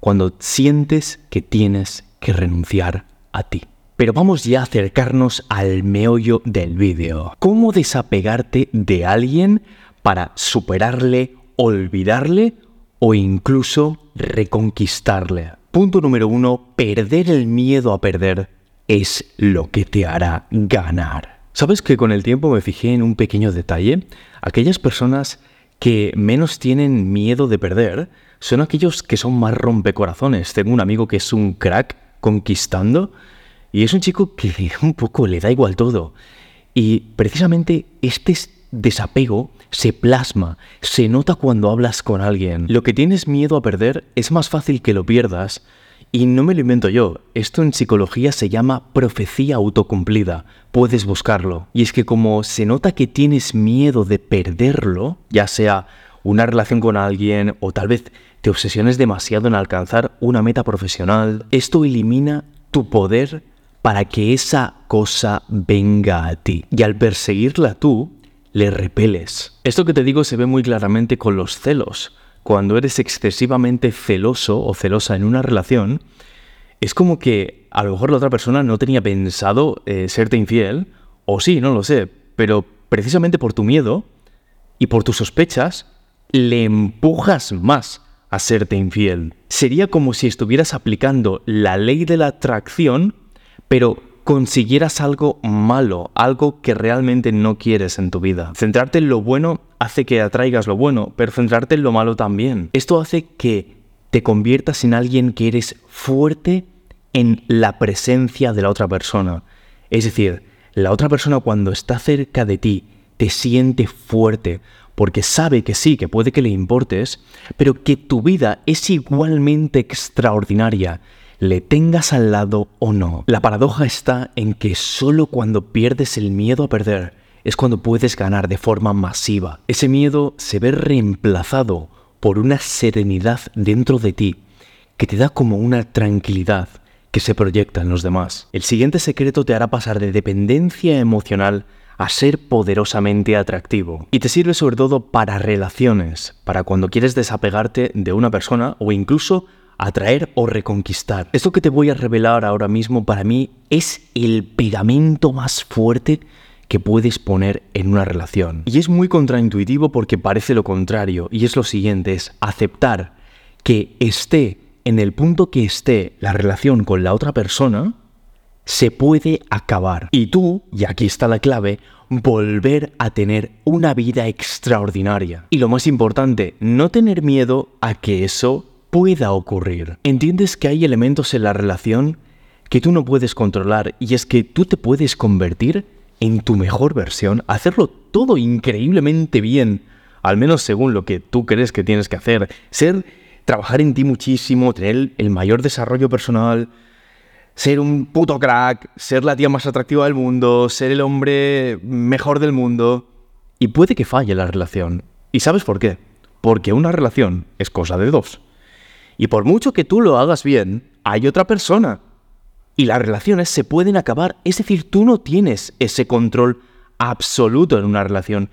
cuando sientes que tienes que renunciar a ti. Pero vamos ya a acercarnos al meollo del vídeo. ¿Cómo desapegarte de alguien para superarle, olvidarle o incluso reconquistarle? Punto número uno, perder el miedo a perder es lo que te hará ganar. ¿Sabes que con el tiempo me fijé en un pequeño detalle? Aquellas personas que menos tienen miedo de perder son aquellos que son más rompecorazones. Tengo un amigo que es un crack conquistando y es un chico que un poco le da igual todo. Y precisamente este desapego se plasma, se nota cuando hablas con alguien. Lo que tienes miedo a perder es más fácil que lo pierdas y no me lo invento yo, esto en psicología se llama profecía autocumplida, puedes buscarlo. Y es que como se nota que tienes miedo de perderlo, ya sea una relación con alguien o tal vez te obsesiones demasiado en alcanzar una meta profesional, esto elimina tu poder para que esa cosa venga a ti. Y al perseguirla tú, le repeles. Esto que te digo se ve muy claramente con los celos. Cuando eres excesivamente celoso o celosa en una relación, es como que a lo mejor la otra persona no tenía pensado eh, serte infiel, o sí, no lo sé, pero precisamente por tu miedo y por tus sospechas, le empujas más a serte infiel. Sería como si estuvieras aplicando la ley de la atracción, pero consiguieras algo malo, algo que realmente no quieres en tu vida. Centrarte en lo bueno hace que atraigas lo bueno, pero centrarte en lo malo también. Esto hace que te conviertas en alguien que eres fuerte en la presencia de la otra persona. Es decir, la otra persona cuando está cerca de ti te siente fuerte, porque sabe que sí, que puede que le importes, pero que tu vida es igualmente extraordinaria, le tengas al lado o no. La paradoja está en que solo cuando pierdes el miedo a perder es cuando puedes ganar de forma masiva. Ese miedo se ve reemplazado por una serenidad dentro de ti que te da como una tranquilidad que se proyecta en los demás. El siguiente secreto te hará pasar de dependencia emocional a ser poderosamente atractivo. Y te sirve sobre todo para relaciones, para cuando quieres desapegarte de una persona o incluso atraer o reconquistar. Esto que te voy a revelar ahora mismo para mí es el pegamento más fuerte que puedes poner en una relación. Y es muy contraintuitivo porque parece lo contrario, y es lo siguiente, es aceptar que esté en el punto que esté la relación con la otra persona, se puede acabar. Y tú, y aquí está la clave, volver a tener una vida extraordinaria. Y lo más importante, no tener miedo a que eso pueda ocurrir. Entiendes que hay elementos en la relación que tú no puedes controlar y es que tú te puedes convertir en tu mejor versión, hacerlo todo increíblemente bien, al menos según lo que tú crees que tienes que hacer, ser trabajar en ti muchísimo, tener el mayor desarrollo personal, ser un puto crack, ser la tía más atractiva del mundo, ser el hombre mejor del mundo. Y puede que falle la relación. ¿Y sabes por qué? Porque una relación es cosa de dos. Y por mucho que tú lo hagas bien, hay otra persona. Y las relaciones se pueden acabar. Es decir, tú no tienes ese control absoluto en una relación.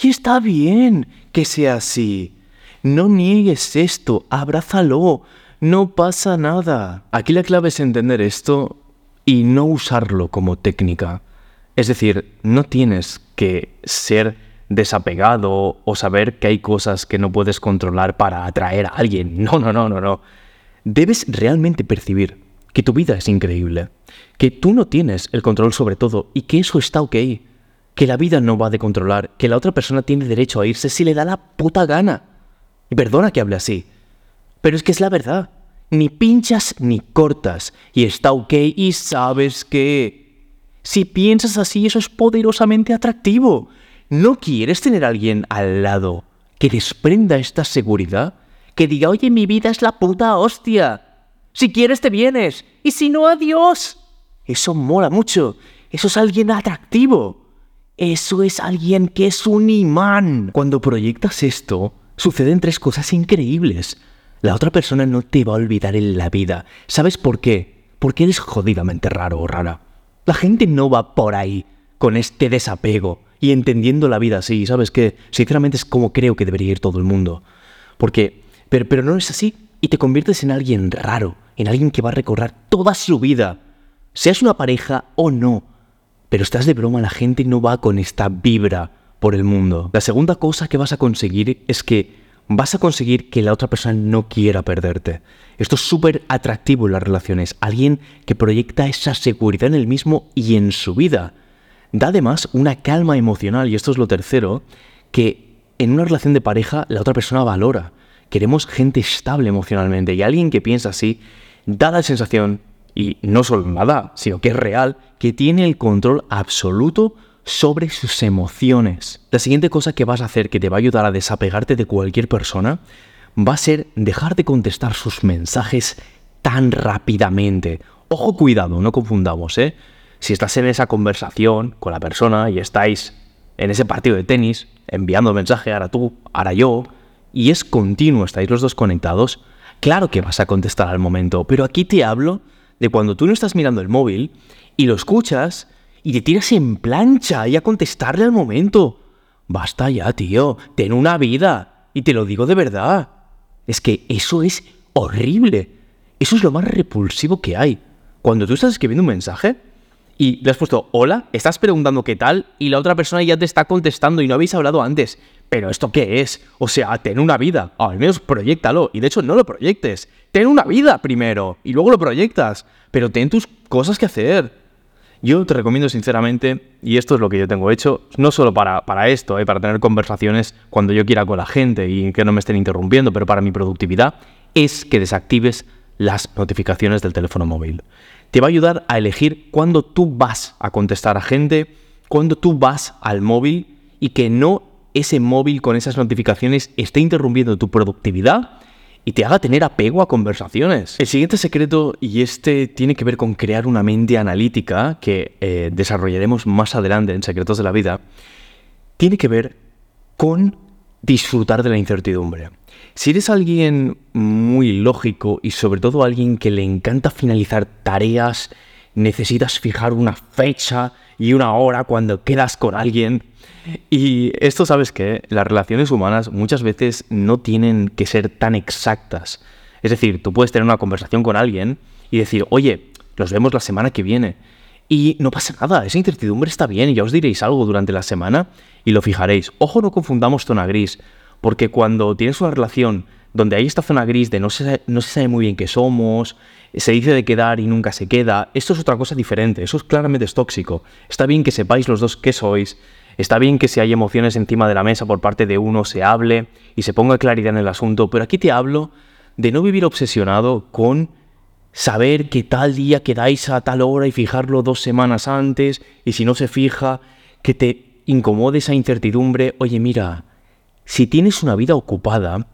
Y está bien que sea así. No niegues esto, abrázalo, no pasa nada. Aquí la clave es entender esto y no usarlo como técnica. Es decir, no tienes que ser desapegado o saber que hay cosas que no puedes controlar para atraer a alguien. No, no, no, no, no. Debes realmente percibir que tu vida es increíble, que tú no tienes el control sobre todo y que eso está ok, que la vida no va de controlar, que la otra persona tiene derecho a irse si le da la puta gana. Y perdona que hable así, pero es que es la verdad. Ni pinchas ni cortas y está ok y sabes que... Si piensas así, eso es poderosamente atractivo. ¿No quieres tener a alguien al lado que desprenda esta seguridad? Que diga, oye, mi vida es la puta hostia. Si quieres te vienes. Y si no, adiós. Eso mola mucho. Eso es alguien atractivo. Eso es alguien que es un imán. Cuando proyectas esto, suceden tres cosas increíbles. La otra persona no te va a olvidar en la vida. ¿Sabes por qué? Porque eres jodidamente raro o rara. La gente no va por ahí con este desapego y entendiendo la vida así, ¿sabes qué? Sinceramente es como creo que debería ir todo el mundo. Porque, pero, pero no es así y te conviertes en alguien raro, en alguien que va a recorrer toda su vida, seas una pareja o no. Pero estás de broma, la gente no va con esta vibra por el mundo. La segunda cosa que vas a conseguir es que vas a conseguir que la otra persona no quiera perderte. Esto es súper atractivo en las relaciones. Alguien que proyecta esa seguridad en el mismo y en su vida da además una calma emocional, y esto es lo tercero, que en una relación de pareja la otra persona valora. Queremos gente estable emocionalmente y alguien que piensa así da la sensación, y no solo nada, sino que es real, que tiene el control absoluto sobre sus emociones. La siguiente cosa que vas a hacer que te va a ayudar a desapegarte de cualquier persona va a ser dejar de contestar sus mensajes tan rápidamente. Ojo, cuidado, no confundamos, ¿eh? Si estás en esa conversación con la persona y estáis en ese partido de tenis, enviando mensaje, ahora tú, ahora yo, y es continuo, estáis los dos conectados, claro que vas a contestar al momento, pero aquí te hablo de cuando tú no estás mirando el móvil y lo escuchas y te tiras en plancha y a contestarle al momento. Basta ya, tío, ten una vida. Y te lo digo de verdad. Es que eso es horrible. Eso es lo más repulsivo que hay. Cuando tú estás escribiendo un mensaje y le has puesto hola, estás preguntando qué tal y la otra persona ya te está contestando y no habéis hablado antes. Pero ¿esto qué es? O sea, ten una vida. al menos proyectalo. Y de hecho, no lo proyectes. Ten una vida primero y luego lo proyectas. Pero ten tus cosas que hacer. Yo te recomiendo sinceramente, y esto es lo que yo tengo hecho, no solo para, para esto, eh, para tener conversaciones cuando yo quiera con la gente y que no me estén interrumpiendo, pero para mi productividad, es que desactives las notificaciones del teléfono móvil. Te va a ayudar a elegir cuándo tú vas a contestar a gente, cuándo tú vas al móvil y que no ese móvil con esas notificaciones esté interrumpiendo tu productividad y te haga tener apego a conversaciones. El siguiente secreto, y este tiene que ver con crear una mente analítica, que eh, desarrollaremos más adelante en Secretos de la Vida, tiene que ver con disfrutar de la incertidumbre. Si eres alguien muy lógico y sobre todo alguien que le encanta finalizar tareas, necesitas fijar una fecha y una hora cuando quedas con alguien. Y esto sabes que las relaciones humanas muchas veces no tienen que ser tan exactas. Es decir, tú puedes tener una conversación con alguien y decir, oye, nos vemos la semana que viene. Y no pasa nada, esa incertidumbre está bien ya os diréis algo durante la semana y lo fijaréis. Ojo, no confundamos zona gris, porque cuando tienes una relación donde hay esta zona gris de no se, no se sabe muy bien qué somos, se dice de quedar y nunca se queda, esto es otra cosa diferente, eso es claramente es tóxico. Está bien que sepáis los dos qué sois, está bien que si hay emociones encima de la mesa por parte de uno se hable y se ponga claridad en el asunto, pero aquí te hablo de no vivir obsesionado con saber que tal día quedáis a tal hora y fijarlo dos semanas antes y si no se fija, que te incomode esa incertidumbre, oye mira, si tienes una vida ocupada,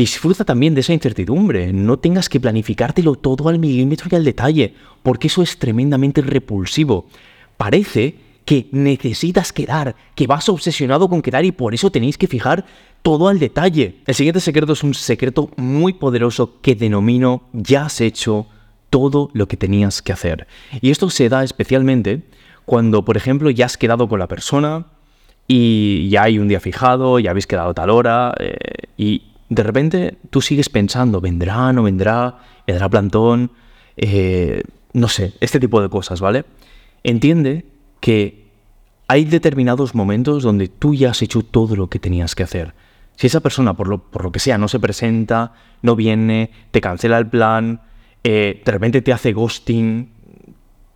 Disfruta también de esa incertidumbre, no tengas que planificártelo todo al milímetro y al detalle, porque eso es tremendamente repulsivo. Parece que necesitas quedar, que vas obsesionado con quedar y por eso tenéis que fijar todo al detalle. El siguiente secreto es un secreto muy poderoso que denomino ya has hecho todo lo que tenías que hacer. Y esto se da especialmente cuando, por ejemplo, ya has quedado con la persona y ya hay un día fijado, ya habéis quedado tal hora eh, y de repente tú sigues pensando, vendrá, no vendrá, vendrá plantón, eh, no sé, este tipo de cosas, ¿vale? Entiende que hay determinados momentos donde tú ya has hecho todo lo que tenías que hacer. Si esa persona, por lo, por lo que sea, no se presenta, no viene, te cancela el plan, eh, de repente te hace ghosting,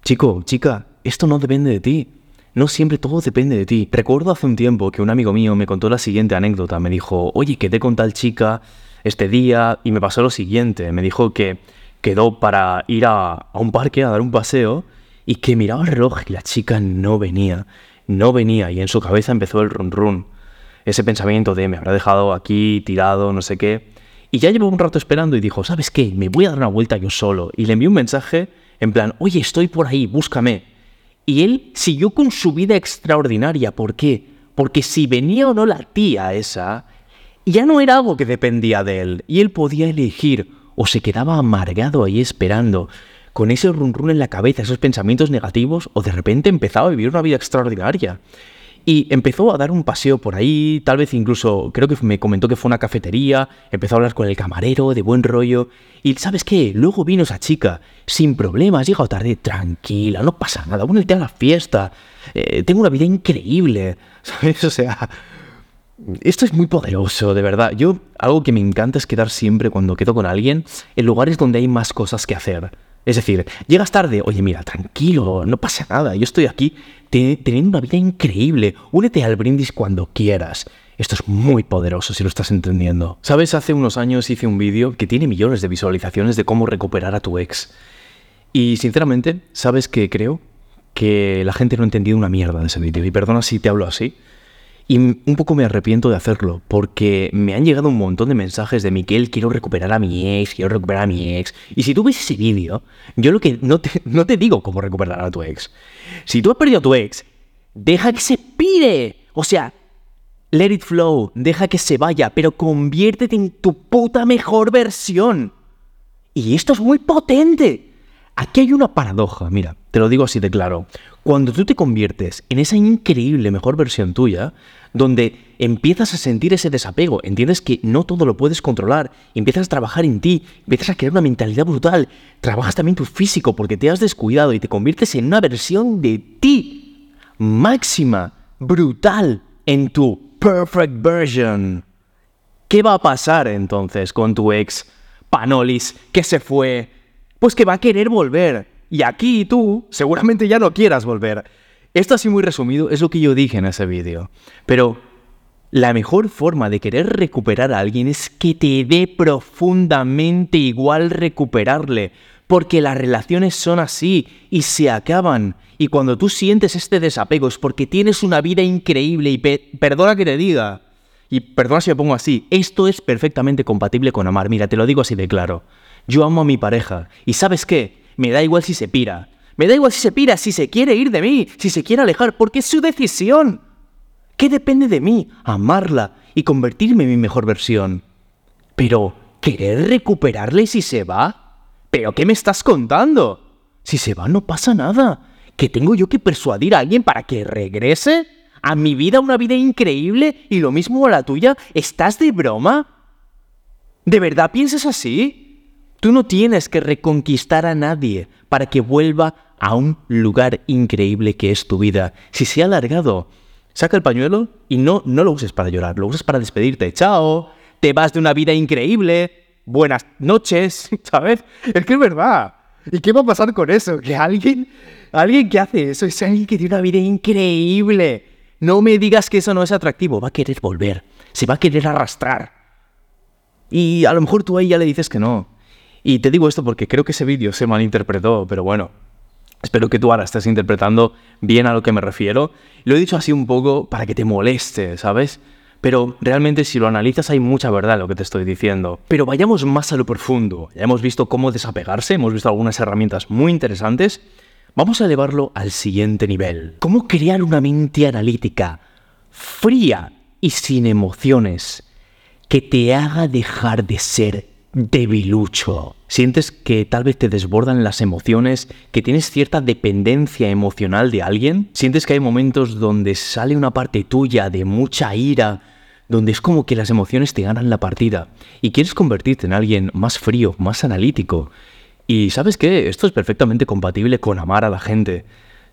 chico, chica, esto no depende de ti. No siempre todo depende de ti. Recuerdo hace un tiempo que un amigo mío me contó la siguiente anécdota. Me dijo, oye, quedé con tal chica este día y me pasó lo siguiente. Me dijo que quedó para ir a, un parque a dar un paseo y que miraba el reloj y la chica no venía. No venía y en su cabeza empezó el run run. Ese pensamiento de me habrá dejado aquí tirado, no sé qué. Y ya llevo un rato esperando y dijo, ¿sabes qué? Me voy a dar una vuelta yo solo. Y le envié un mensaje en plan, oye, estoy por ahí, búscame. Y él siguió con su vida extraordinaria. ¿Por qué? Porque si venía o no la tía esa, ya no era algo que dependía de él. Y él podía elegir o se quedaba amargado ahí esperando, con ese run run en la cabeza, esos pensamientos negativos, o de repente empezaba a vivir una vida extraordinaria. Y empezó a dar un paseo por ahí, tal vez incluso, creo que me comentó que fue una cafetería, empezó a hablar con el camarero de buen rollo, y ¿sabes qué? Luego vino esa chica, sin problemas, llegado tarde, tranquila, no pasa nada, únete a la fiesta, eh, tengo una vida increíble, ¿sabes? O sea, esto es muy poderoso, de verdad. Yo, algo que me encanta es quedar siempre cuando quedo con alguien en lugares donde hay más cosas que hacer. Es decir, llegas tarde, oye, mira, tranquilo, no pasa nada, yo estoy aquí teniendo una vida increíble, únete al brindis cuando quieras. Esto es muy poderoso si lo estás entendiendo. Sabes, hace unos años hice un vídeo que tiene millones de visualizaciones de cómo recuperar a tu ex. Y sinceramente, ¿sabes qué creo? Que la gente no ha entendido una mierda de ese vídeo. Y perdona si te hablo así, y un poco me arrepiento de hacerlo, porque me han llegado un montón de mensajes de Miquel, quiero recuperar a mi ex, quiero recuperar a mi ex. Y si tú ves ese vídeo, yo lo que no te, no te digo cómo recuperar a tu ex. Si tú has perdido a tu ex, deja que se pide. O sea, let it flow, deja que se vaya, pero conviértete en tu puta mejor versión. Y esto es muy potente. Aquí hay una paradoja, mira, te lo digo así de claro. Cuando tú te conviertes en esa increíble mejor versión tuya, donde empiezas a sentir ese desapego, entiendes que no todo lo puedes controlar, empiezas a trabajar en ti, empiezas a crear una mentalidad brutal, trabajas también tu físico porque te has descuidado y te conviertes en una versión de ti máxima, brutal, en tu perfect version. ¿Qué va a pasar entonces con tu ex Panolis que se fue? Pues que va a querer volver. Y aquí tú seguramente ya no quieras volver. Esto así muy resumido es lo que yo dije en ese vídeo. Pero la mejor forma de querer recuperar a alguien es que te dé profundamente igual recuperarle. Porque las relaciones son así y se acaban. Y cuando tú sientes este desapego es porque tienes una vida increíble y perdona que te diga, y perdona si me pongo así, esto es perfectamente compatible con amar. Mira, te lo digo así de claro. Yo amo a mi pareja. ¿Y sabes qué? Me da igual si se pira. Me da igual si se pira, si se quiere ir de mí, si se quiere alejar, porque es su decisión. ¿Qué depende de mí? Amarla y convertirme en mi mejor versión. Pero, ¿querer recuperarle si se va? ¿Pero qué me estás contando? Si se va no pasa nada. ¿Que tengo yo que persuadir a alguien para que regrese? a mi vida una vida increíble y lo mismo a la tuya? ¿Estás de broma? ¿De verdad piensas así? Tú no tienes que reconquistar a nadie para que vuelva a un lugar increíble que es tu vida. Si se ha alargado, saca el pañuelo y no, no lo uses para llorar, lo uses para despedirte. Chao, te vas de una vida increíble. Buenas noches, ¿sabes? Es que es verdad. ¿Y qué va a pasar con eso? Que alguien, alguien que hace eso es alguien que tiene una vida increíble. No me digas que eso no es atractivo, va a querer volver, se va a querer arrastrar. Y a lo mejor tú ahí ya le dices que no. Y te digo esto porque creo que ese vídeo se malinterpretó, pero bueno, espero que tú ahora estés interpretando bien a lo que me refiero. Lo he dicho así un poco para que te moleste, ¿sabes? Pero realmente si lo analizas hay mucha verdad en lo que te estoy diciendo. Pero vayamos más a lo profundo. Ya hemos visto cómo desapegarse, hemos visto algunas herramientas muy interesantes. Vamos a elevarlo al siguiente nivel. ¿Cómo crear una mente analítica, fría y sin emociones, que te haga dejar de ser debilucho? ¿Sientes que tal vez te desbordan las emociones, que tienes cierta dependencia emocional de alguien? ¿Sientes que hay momentos donde sale una parte tuya de mucha ira, donde es como que las emociones te ganan la partida y quieres convertirte en alguien más frío, más analítico? Y sabes qué, esto es perfectamente compatible con amar a la gente.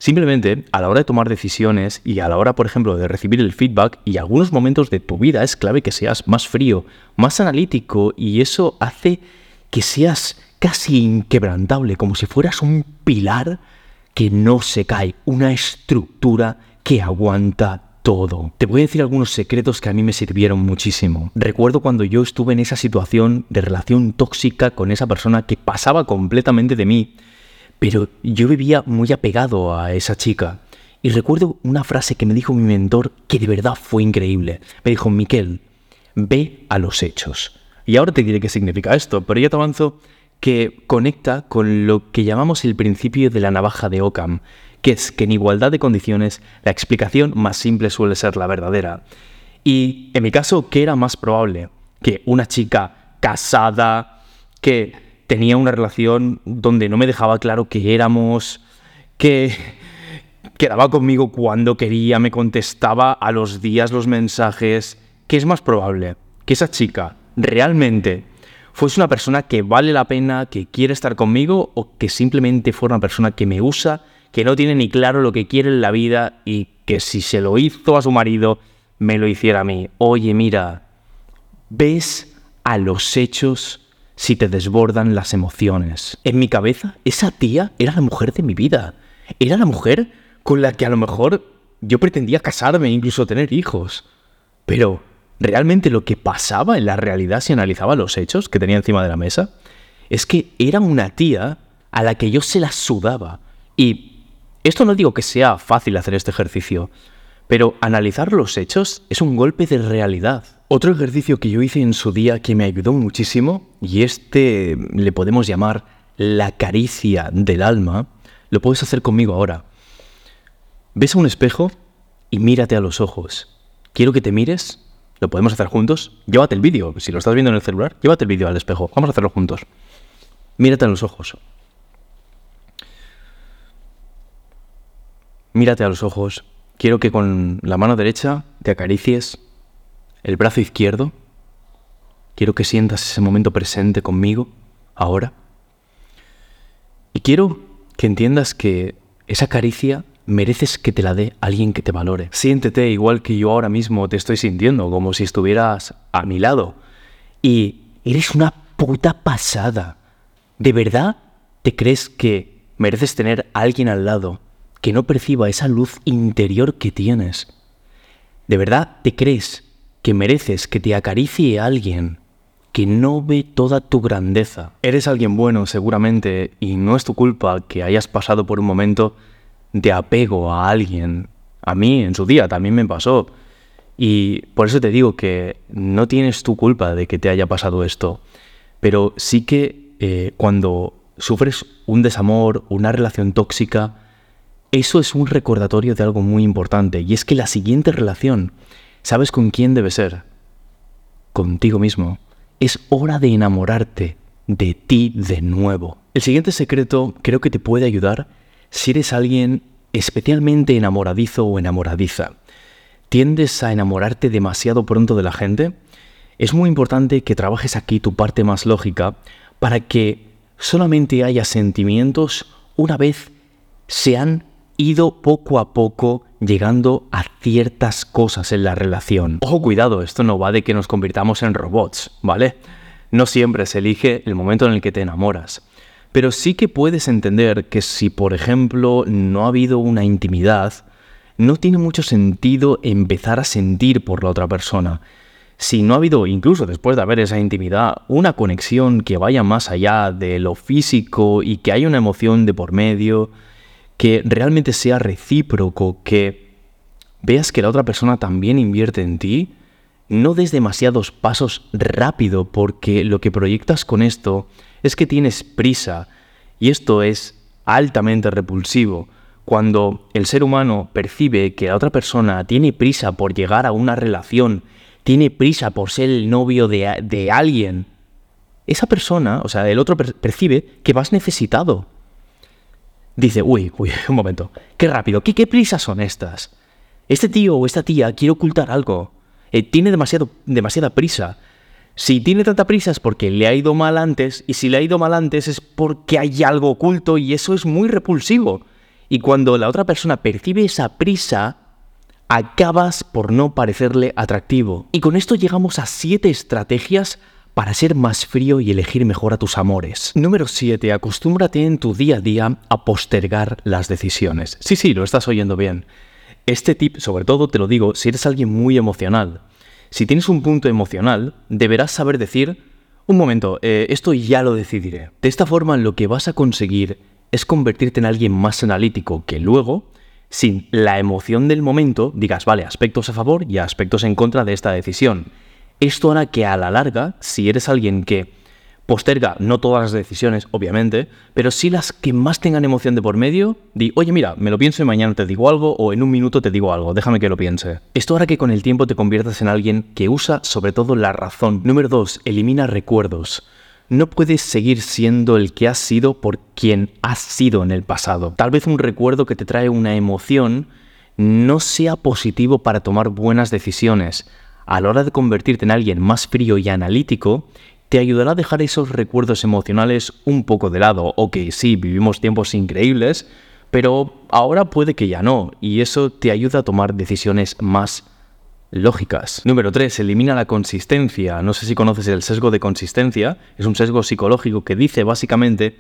Simplemente, a la hora de tomar decisiones y a la hora, por ejemplo, de recibir el feedback y algunos momentos de tu vida es clave que seas más frío, más analítico y eso hace que seas casi inquebrantable, como si fueras un pilar que no se cae, una estructura que aguanta todo. Te voy a decir algunos secretos que a mí me sirvieron muchísimo. Recuerdo cuando yo estuve en esa situación de relación tóxica con esa persona que pasaba completamente de mí, pero yo vivía muy apegado a esa chica. Y recuerdo una frase que me dijo mi mentor que de verdad fue increíble. Me dijo, Miquel, ve a los hechos. Y ahora te diré qué significa esto, pero ya te avanzo que conecta con lo que llamamos el principio de la navaja de Ockham, que es que en igualdad de condiciones la explicación más simple suele ser la verdadera. Y en mi caso, ¿qué era más probable? Que una chica casada, que tenía una relación donde no me dejaba claro que éramos, que quedaba conmigo cuando quería, me contestaba a los días los mensajes. ¿Qué es más probable? Que esa chica realmente fuese una persona que vale la pena, que quiere estar conmigo, o que simplemente fuera una persona que me usa que no tiene ni claro lo que quiere en la vida y que si se lo hizo a su marido, me lo hiciera a mí. Oye, mira, ves a los hechos si te desbordan las emociones. En mi cabeza, esa tía era la mujer de mi vida. Era la mujer con la que a lo mejor yo pretendía casarme e incluso tener hijos. Pero, ¿realmente lo que pasaba en la realidad si analizaba los hechos que tenía encima de la mesa? Es que era una tía a la que yo se la sudaba. Y esto no digo que sea fácil hacer este ejercicio, pero analizar los hechos es un golpe de realidad. Otro ejercicio que yo hice en su día que me ayudó muchísimo, y este le podemos llamar la caricia del alma, lo puedes hacer conmigo ahora. Ves a un espejo y mírate a los ojos. Quiero que te mires, lo podemos hacer juntos. Llévate el vídeo, si lo estás viendo en el celular, llévate el vídeo al espejo. Vamos a hacerlo juntos. Mírate a los ojos. Mírate a los ojos. Quiero que con la mano derecha te acaricies el brazo izquierdo. Quiero que sientas ese momento presente conmigo, ahora. Y quiero que entiendas que esa caricia mereces que te la dé alguien que te valore. Siéntete igual que yo ahora mismo te estoy sintiendo, como si estuvieras a mi lado. Y eres una puta pasada. ¿De verdad te crees que mereces tener a alguien al lado que no perciba esa luz interior que tienes? ¿De verdad te crees que mereces que te acaricie alguien que no ve toda tu grandeza? Eres alguien bueno seguramente y no es tu culpa que hayas pasado por un momento de apego a alguien. A mí en su día también me pasó. Y por eso te digo que no tienes tu culpa de que te haya pasado esto. Pero sí que eh, cuando sufres un desamor, una relación tóxica, eso es un recordatorio de algo muy importante. Y es que la siguiente relación, ¿sabes con quién debe ser? Contigo mismo. Es hora de enamorarte de ti de nuevo. El siguiente secreto creo que te puede ayudar si eres alguien especialmente enamoradizo o enamoradiza. ¿Tiendes a enamorarte demasiado pronto de la gente? Es muy importante que trabajes aquí tu parte más lógica para que solamente haya sentimientos una vez se han ido poco a poco llegando a ciertas cosas en la relación. Ojo, cuidado, esto no va de que nos convirtamos en robots, ¿vale? No siempre se elige el momento en el que te enamoras. Pero sí que puedes entender que si, por ejemplo, no ha habido una intimidad, no tiene mucho sentido empezar a sentir por la otra persona. Si no ha habido, incluso después de haber esa intimidad, una conexión que vaya más allá de lo físico y que haya una emoción de por medio, que realmente sea recíproco, que veas que la otra persona también invierte en ti, no des demasiados pasos rápido porque lo que proyectas con esto es que tienes prisa y esto es altamente repulsivo. Cuando el ser humano percibe que la otra persona tiene prisa por llegar a una relación, tiene prisa por ser el novio de, alguien, esa persona, o sea, el otro percibe que vas necesitado. Dice, uy, uy, un momento, qué rápido, qué, qué prisas son estas. Este tío o esta tía quiere ocultar algo. Eh, tiene demasiado, demasiada prisa. Si tiene tanta prisa es porque le ha ido mal antes, y si le ha ido mal antes es porque hay algo oculto y eso es muy repulsivo. Y cuando la otra persona percibe esa prisa, acabas por no parecerle atractivo. Y con esto llegamos a siete estrategias para ser más frío y elegir mejor a tus amores. Número 7. Acostúmbrate en tu día a día a postergar las decisiones. Sí, sí, lo estás oyendo bien. Este tip, sobre todo, te lo digo si eres alguien muy emocional. Si tienes un punto emocional, deberás saber decir, un momento, eh, esto ya lo decidiré. De esta forma lo que vas a conseguir es convertirte en alguien más analítico que luego, sin la emoción del momento, digas, vale, aspectos a favor y aspectos en contra de esta decisión. Esto hará que a la larga, si eres alguien que posterga no todas las decisiones, obviamente, pero sí las que más tengan emoción de por medio, di, oye, mira, me lo pienso y mañana te digo algo o en un minuto te digo algo, déjame que lo piense. Esto hará que con el tiempo te conviertas en alguien que usa sobre todo la razón. Número 2. Elimina recuerdos. No puedes seguir siendo el que has sido por quien has sido en el pasado. Tal vez un recuerdo que te trae una emoción no sea positivo para tomar buenas decisiones. A la hora de convertirte en alguien más frío y analítico, te ayudará a dejar esos recuerdos emocionales un poco de lado. Ok, sí, vivimos tiempos increíbles, pero ahora puede que ya no, y eso te ayuda a tomar decisiones más lógicas. Número 3. Elimina la consistencia. No sé si conoces el sesgo de consistencia. Es un sesgo psicológico que dice básicamente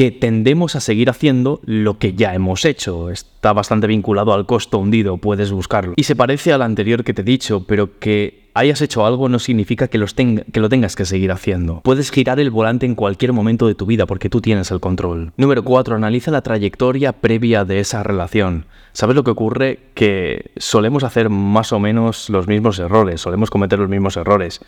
que tendemos a seguir haciendo lo que ya hemos hecho. Está bastante vinculado al costo hundido, puedes buscarlo. Y se parece al anterior que te he dicho, pero que hayas hecho algo no significa que, los que lo tengas que seguir haciendo. Puedes girar el volante en cualquier momento de tu vida porque tú tienes el control. Número 4. Analiza la trayectoria previa de esa relación. ¿Sabes lo que ocurre? Que solemos hacer más o menos los mismos errores, solemos cometer los mismos errores.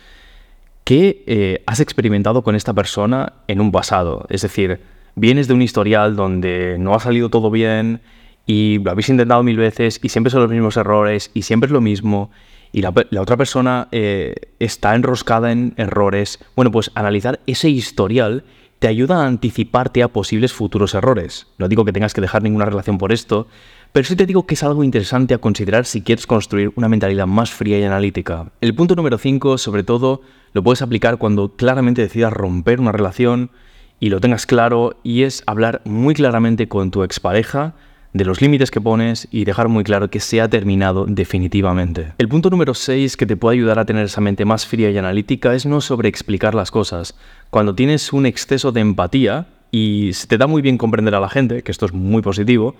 ¿Qué eh, has experimentado con esta persona en un pasado? Es decir, vienes de un historial donde no ha salido todo bien y lo habéis intentado mil veces y siempre son los mismos errores y siempre es lo mismo y la, otra persona eh, está enroscada en errores. Bueno, pues analizar ese historial te ayuda a anticiparte a posibles futuros errores. No digo que tengas que dejar ninguna relación por esto, Pero sí te digo que es algo interesante a considerar si quieres construir una mentalidad más fría y analítica. El punto número 5, sobre todo, lo puedes aplicar cuando claramente decidas romper una relación y lo tengas claro, y es hablar muy claramente con tu expareja de los límites que pones y dejar muy claro que se ha terminado definitivamente. El punto número 6 que te puede ayudar a tener esa mente más fría y analítica es no sobreexplicar las cosas. Cuando tienes un exceso de empatía y se te da muy bien comprender a la gente, que esto es muy positivo,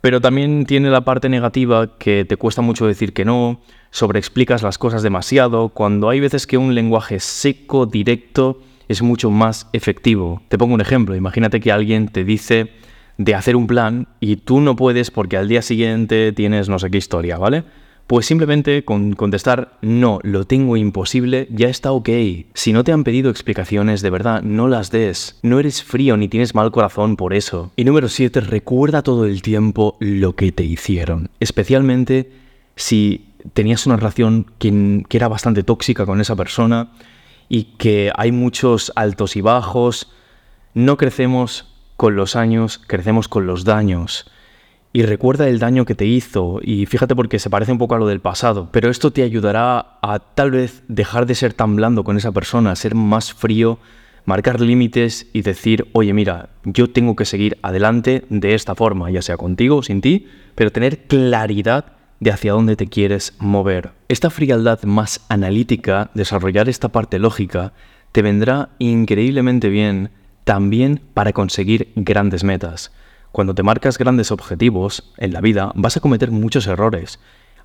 pero también tiene la parte negativa que te cuesta mucho decir que no, sobreexplicas las cosas demasiado, cuando hay veces que un lenguaje seco, directo, es mucho más efectivo. Te pongo un ejemplo, imagínate que alguien te dice de hacer un plan y tú no puedes porque al día siguiente tienes no sé qué historia, ¿vale? Pues simplemente con contestar no, lo tengo imposible, ya está ok. Si no te han pedido explicaciones, de verdad, no las des. No eres frío ni tienes mal corazón por eso. Y número 7, recuerda todo el tiempo lo que te hicieron. Especialmente si tenías una relación que, que era bastante tóxica con esa persona y que hay muchos altos y bajos. No crecemos con los años, crecemos con los daños y recuerda el daño que te hizo y fíjate porque se parece un poco a lo del pasado, pero esto te ayudará a tal vez dejar de ser tan blando con esa persona, ser más frío, marcar límites y decir, oye mira, yo tengo que seguir adelante de esta forma, ya sea contigo o sin ti, pero tener claridad de hacia dónde te quieres mover. Esta frialdad más analítica, desarrollar esta parte lógica, te vendrá increíblemente bien también para conseguir grandes metas. Cuando te marcas grandes objetivos en la vida, vas a cometer muchos errores.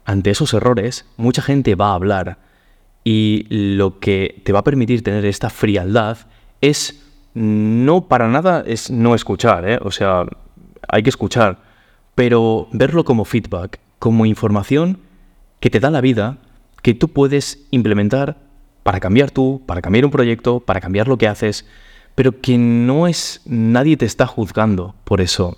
Ante esos errores, mucha gente va a hablar. Y lo que te va a permitir tener esta frialdad es no para nada es no escuchar, ¿eh? o sea, hay que escuchar, pero verlo como feedback, como información que te da la vida, que tú puedes implementar para cambiar tú, para cambiar un proyecto, para cambiar lo que haces, pero que no es, nadie te está juzgando por eso.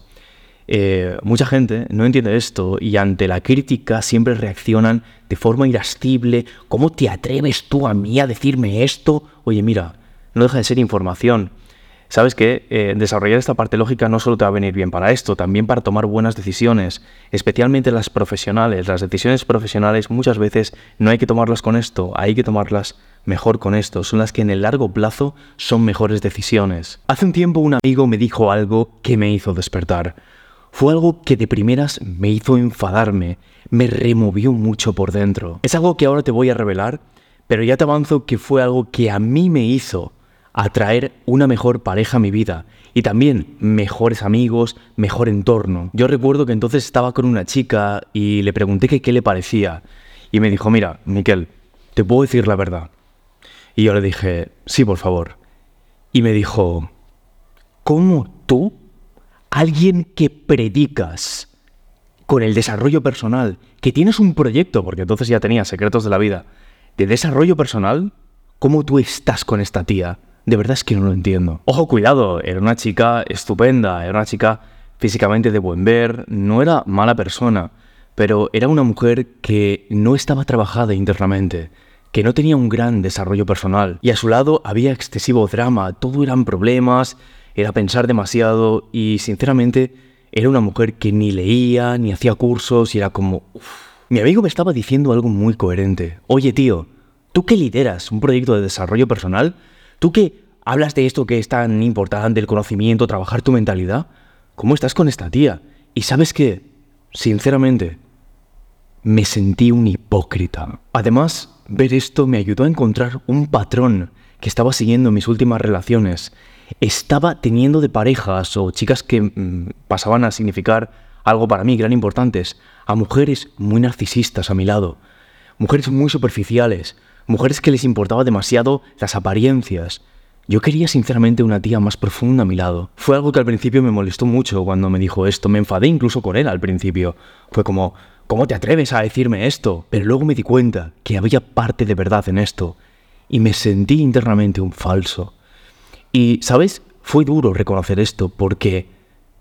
Eh, mucha gente no entiende esto y ante la crítica siempre reaccionan de forma irascible. ¿Cómo te atreves tú a mí a decirme esto? Oye, mira, no deja de ser información. Sabes que eh, desarrollar esta parte lógica no solo te va a venir bien para esto, también para tomar buenas decisiones, especialmente las profesionales. Las decisiones profesionales muchas veces no hay que tomarlas con esto, hay que tomarlas mejor con esto, son las que en el largo plazo son mejores decisiones. Hace un tiempo un amigo me dijo algo que me hizo despertar. Fue algo que de primeras me hizo enfadarme, me removió mucho por dentro. Es algo que ahora te voy a revelar, pero ya te avanzo que fue algo que a mí me hizo atraer una mejor pareja a mi vida y también mejores amigos, mejor entorno. Yo recuerdo que entonces estaba con una chica y le pregunté qué le parecía y me dijo, mira, Miquel, te puedo decir la verdad. Y yo le dije, sí, por favor. Y me dijo, ¿cómo tú, alguien que predicas con el desarrollo personal, que tienes un proyecto, porque entonces ya tenía secretos de la vida, de desarrollo personal, ¿cómo tú estás con esta tía? De verdad es que no lo entiendo. Ojo, cuidado, era una chica estupenda, era una chica físicamente de buen ver, no era mala persona, pero era una mujer que no estaba trabajada internamente que no tenía un gran desarrollo personal y a su lado había excesivo drama, todo eran problemas, era pensar demasiado y sinceramente era una mujer que ni leía, ni hacía cursos y era como... Mi amigo me estaba diciendo algo muy coherente. Oye tío, ¿tú que lideras un proyecto de desarrollo personal? ¿Tú que hablas de esto que es tan importante, el conocimiento, trabajar tu mentalidad? ¿Cómo estás con esta tía? Y sabes qué, sinceramente, me sentí un hipócrita. Además, ver esto me ayudó a encontrar un patrón que estaba siguiendo en mis últimas relaciones. Estaba teniendo de parejas o chicas que mm, pasaban a significar algo para mí, gran importantes, a mujeres muy narcisistas a mi lado, mujeres muy superficiales, mujeres que les importaba demasiado las apariencias. Yo quería sinceramente una tía más profunda a mi lado. Fue algo que al principio me molestó mucho cuando me dijo esto, me enfadé incluso con él al principio. Fue como, ¿Cómo te atreves a decirme esto? Pero luego me di cuenta que había parte de verdad en esto y me sentí internamente un falso. Y, ¿sabes? Fue duro reconocer esto porque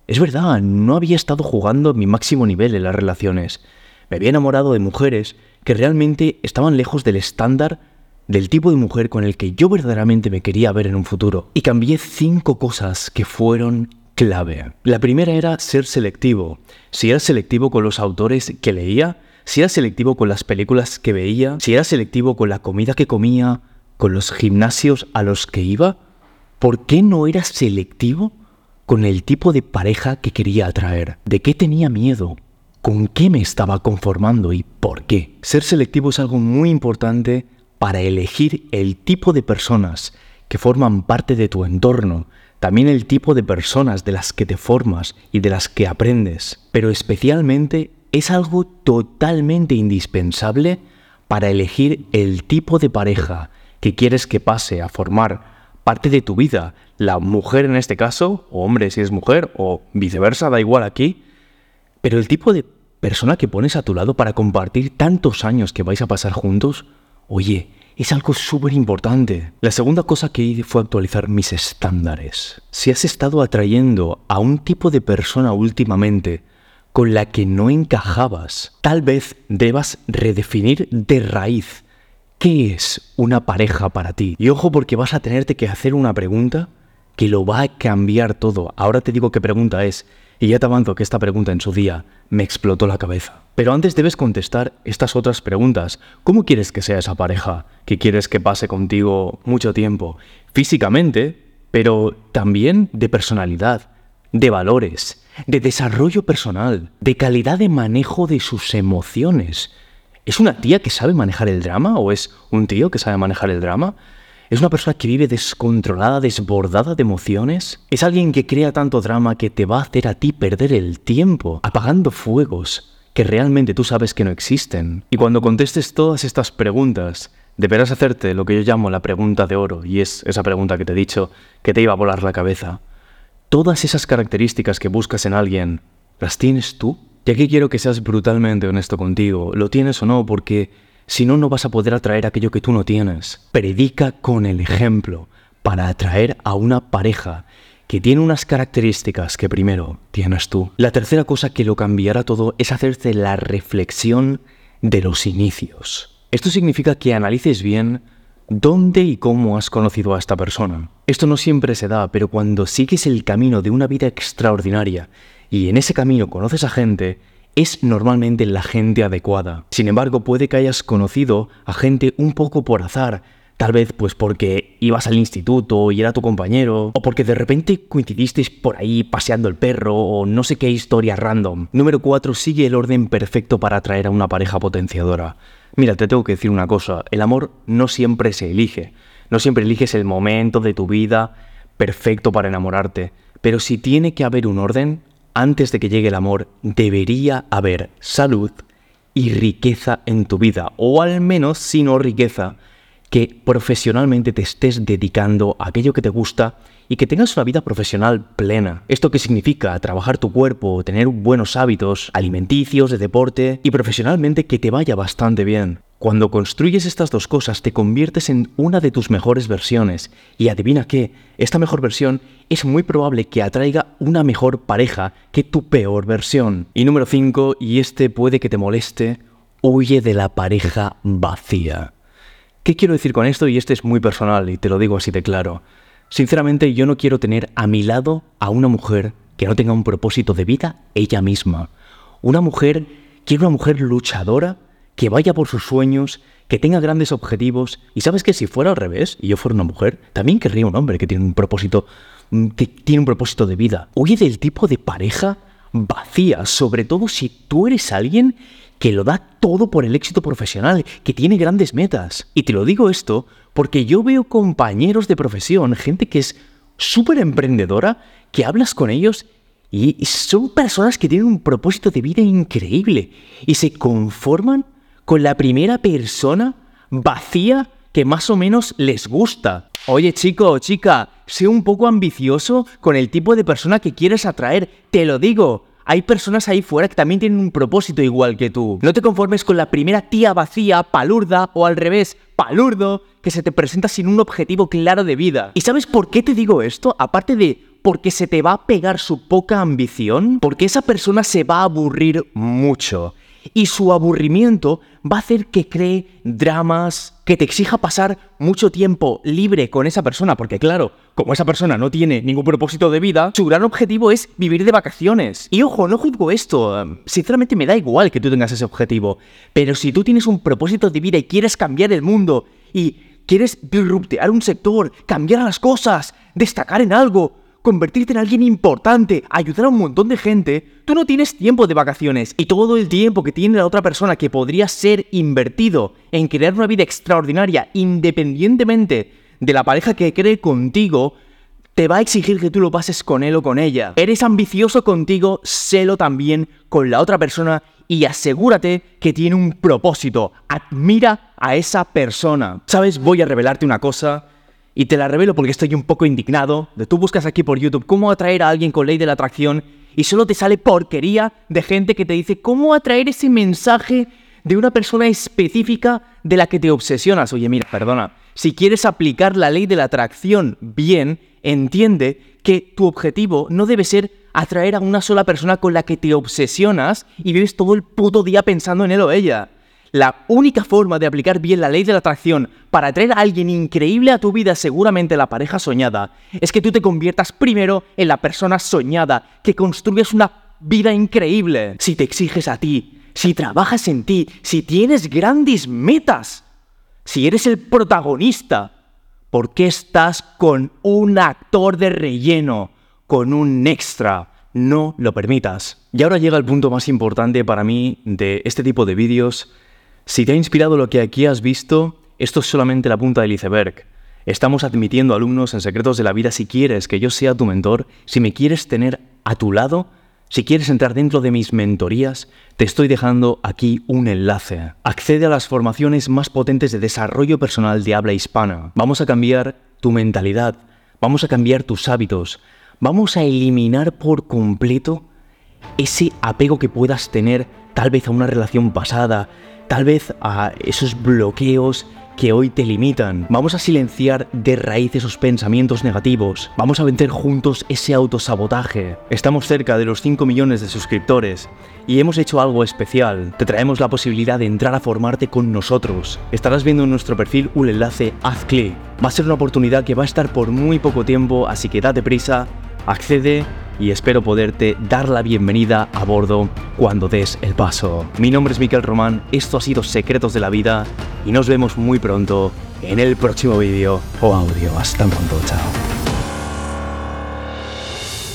es verdad, no había estado jugando mi máximo nivel en las relaciones. Me había enamorado de mujeres que realmente estaban lejos del estándar del tipo de mujer con el que yo verdaderamente me quería ver en un futuro. Y cambié cinco cosas que fueron clave. La primera era ser selectivo. Si era selectivo con los autores que leía, si era selectivo con las películas que veía, si era selectivo con la comida que comía, con los gimnasios a los que iba, ¿por qué no era selectivo con el tipo de pareja que quería atraer? ¿De qué tenía miedo? ¿Con qué me estaba conformando y por qué? Ser selectivo es algo muy importante para elegir el tipo de personas que forman parte de tu entorno, también el tipo de personas de las que te formas y de las que aprendes, pero especialmente es algo totalmente indispensable para elegir el tipo de pareja que quieres que pase a formar parte de tu vida, la mujer en este caso, o hombre si es mujer, o viceversa, da igual aquí, pero el tipo de persona que pones a tu lado para compartir tantos años que vais a pasar juntos, oye, es algo súper importante. La segunda cosa que hice fue actualizar mis estándares. Si has estado atrayendo a un tipo de persona últimamente con la que no encajabas, tal vez debas redefinir de raíz qué es una pareja para ti. Y ojo porque vas a tenerte que hacer una pregunta que lo va a cambiar todo. Ahora te digo qué pregunta es. Y ya te avanzo que esta pregunta en su día me explotó la cabeza. Pero antes debes contestar estas otras preguntas. ¿Cómo quieres que sea esa pareja? ¿Qué quieres que pase contigo mucho tiempo? Físicamente, pero también de personalidad, de valores, de desarrollo personal, de calidad de manejo de sus emociones. ¿Es una tía que sabe manejar el drama o es un tío que sabe manejar el drama? ¿Es una persona que vive descontrolada, desbordada de emociones? ¿Es alguien que crea tanto drama que te va a hacer a ti perder el tiempo, apagando fuegos que realmente tú sabes que no existen? Y cuando contestes todas estas preguntas, deberás hacerte lo que yo llamo la pregunta de oro, y es esa pregunta que te he dicho que te iba a volar la cabeza. ¿Todas esas características que buscas en alguien, las tienes tú? Y aquí quiero que seas brutalmente honesto contigo, ¿lo tienes o no? Porque si no, no vas a poder atraer aquello que tú no tienes. Predica con el ejemplo para atraer a una pareja que tiene unas características que primero tienes tú. La tercera cosa que lo cambiará todo es hacerte la reflexión de los inicios. Esto significa que analices bien dónde y cómo has conocido a esta persona. Esto no siempre se da, pero cuando sigues el camino de una vida extraordinaria y en ese camino conoces a gente, es normalmente la gente adecuada. Sin embargo, puede que hayas conocido a gente un poco por azar, Tal vez pues porque ibas al instituto y era tu compañero, o porque de repente coincidisteis por ahí paseando el perro, o no sé qué historia random. Número 4. Sigue el orden perfecto para atraer a una pareja potenciadora. Mira, te tengo que decir una cosa, el amor no siempre se elige, no siempre eliges el momento de tu vida perfecto para enamorarte, pero si tiene que haber un orden, antes de que llegue el amor, debería haber salud y riqueza en tu vida, o al menos, si no riqueza, que profesionalmente te estés dedicando a aquello que te gusta y que tengas una vida profesional plena. ¿Esto qué significa? Trabajar tu cuerpo, tener buenos hábitos alimenticios, de deporte y profesionalmente que te vaya bastante bien. Cuando construyes estas dos cosas te conviertes en una de tus mejores versiones y adivina qué, esta mejor versión es muy probable que atraiga una mejor pareja que tu peor versión. Y número 5, y este puede que te moleste, huye de la pareja vacía. ¿Qué quiero decir con esto? Y este es muy personal y te lo digo así de claro. Sinceramente yo no quiero tener a mi lado a una mujer que no tenga un propósito de vida ella misma. Una mujer, quiero una mujer luchadora que vaya por sus sueños, que tenga grandes objetivos. Y sabes que si fuera al revés, y yo fuera una mujer, también querría un hombre que tiene un propósito, mm, que tiene un propósito de vida. Huye del tipo de pareja vacía, sobre todo si tú eres alguien que lo da todo por el éxito profesional, que tiene grandes metas. Y te lo digo esto porque yo veo compañeros de profesión, gente que es súper emprendedora, que hablas con ellos y son personas que tienen un propósito de vida increíble y se conforman con la primera persona vacía que más o menos les gusta. Oye chico o chica, sé un poco ambicioso con el tipo de persona que quieres atraer, te lo digo. Hay personas ahí fuera que también tienen un propósito igual que tú. No te conformes con la primera tía vacía, palurda o al revés, palurdo, que se te presenta sin un objetivo claro de vida. ¿Y sabes por qué te digo esto? Aparte de porque se te va a pegar su poca ambición, porque esa persona se va a aburrir mucho y su aburrimiento va a hacer que cree dramas, que te exija pasar mucho tiempo libre con esa persona, porque claro, como esa persona no tiene ningún propósito de vida, su gran objetivo es vivir de vacaciones. Y ojo, no juzgo esto, em, sinceramente me da igual que tú tengas ese objetivo, pero si tú tienes un propósito de vida y quieres cambiar el mundo y quieres disruptear un sector, cambiar las cosas, destacar en algo, convertirte en alguien importante, ayudar a un montón de gente, tú no tienes tiempo de vacaciones y todo el tiempo que tiene la otra persona que podría ser invertido en crear una vida extraordinaria independientemente de la pareja que cree contigo, te va a exigir que tú lo pases con él o con ella. Eres ambicioso contigo, sélo también con la otra persona y asegúrate que tiene un propósito. Admira a esa persona. ¿Sabes? Voy a revelarte una cosa y te la revelo porque estoy un poco indignado. De tú buscas aquí por YouTube cómo atraer a alguien con ley de la atracción y solo te sale porquería de gente que te dice cómo atraer ese mensaje de una persona específica de la que te obsesionas. Oye, mira, perdona, si quieres aplicar la ley de la atracción bien, entiende que tu objetivo no debe ser atraer a una sola persona con la que te obsesionas y vives todo el puto día pensando en él o ella. La única forma de aplicar bien la ley de la atracción para atraer a alguien increíble a tu vida, seguramente la pareja soñada, es que tú te conviertas primero en la persona soñada, que construyas una vida increíble. Si te exiges a ti, si trabajas en ti, si tienes grandes metas, si eres el protagonista, ¿por qué estás con un actor de relleno, con un extra? No lo permitas. Y ahora llega el punto más importante para mí de este tipo de vídeos si te ha inspirado lo que aquí has visto, esto es solamente la punta del iceberg. Estamos admitiendo alumnos en Secretos de la Vida si quieres que yo sea tu mentor, si me quieres tener a tu lado, si quieres entrar dentro de mis mentorías, te estoy dejando aquí un enlace. Accede a las formaciones más potentes de desarrollo personal de habla hispana. Vamos a cambiar tu mentalidad, vamos a cambiar tus hábitos, vamos a eliminar por completo ese apego que puedas tener tal vez a una relación pasada, tal vez a esos bloqueos que hoy te limitan. Vamos a silenciar de raíz esos pensamientos negativos. Vamos a vencer juntos ese autosabotaje. Estamos cerca de los 5 millones de suscriptores y hemos hecho algo especial. Te traemos la posibilidad de entrar a formarte con nosotros. Estarás viendo en nuestro perfil un enlace, haz clic. Va a ser una oportunidad que va a estar por muy poco tiempo, así que date prisa, accede y espero poderte dar la bienvenida a bordo cuando des el paso. Mi nombre es Miquel Román, esto ha sido Secretos de la Vida y nos vemos muy pronto en el próximo vídeo o audio. Hasta pronto, chao.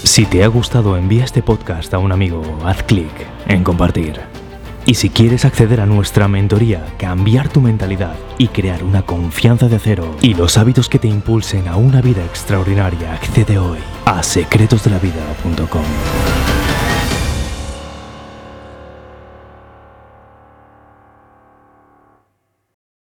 Si te ha gustado, envía este podcast a un amigo, haz clic en compartir. Y si quieres acceder a nuestra mentoría, cambiar tu mentalidad y crear una confianza de acero y los hábitos que te impulsen a una vida extraordinaria, accede hoy a secretosdelavida.com.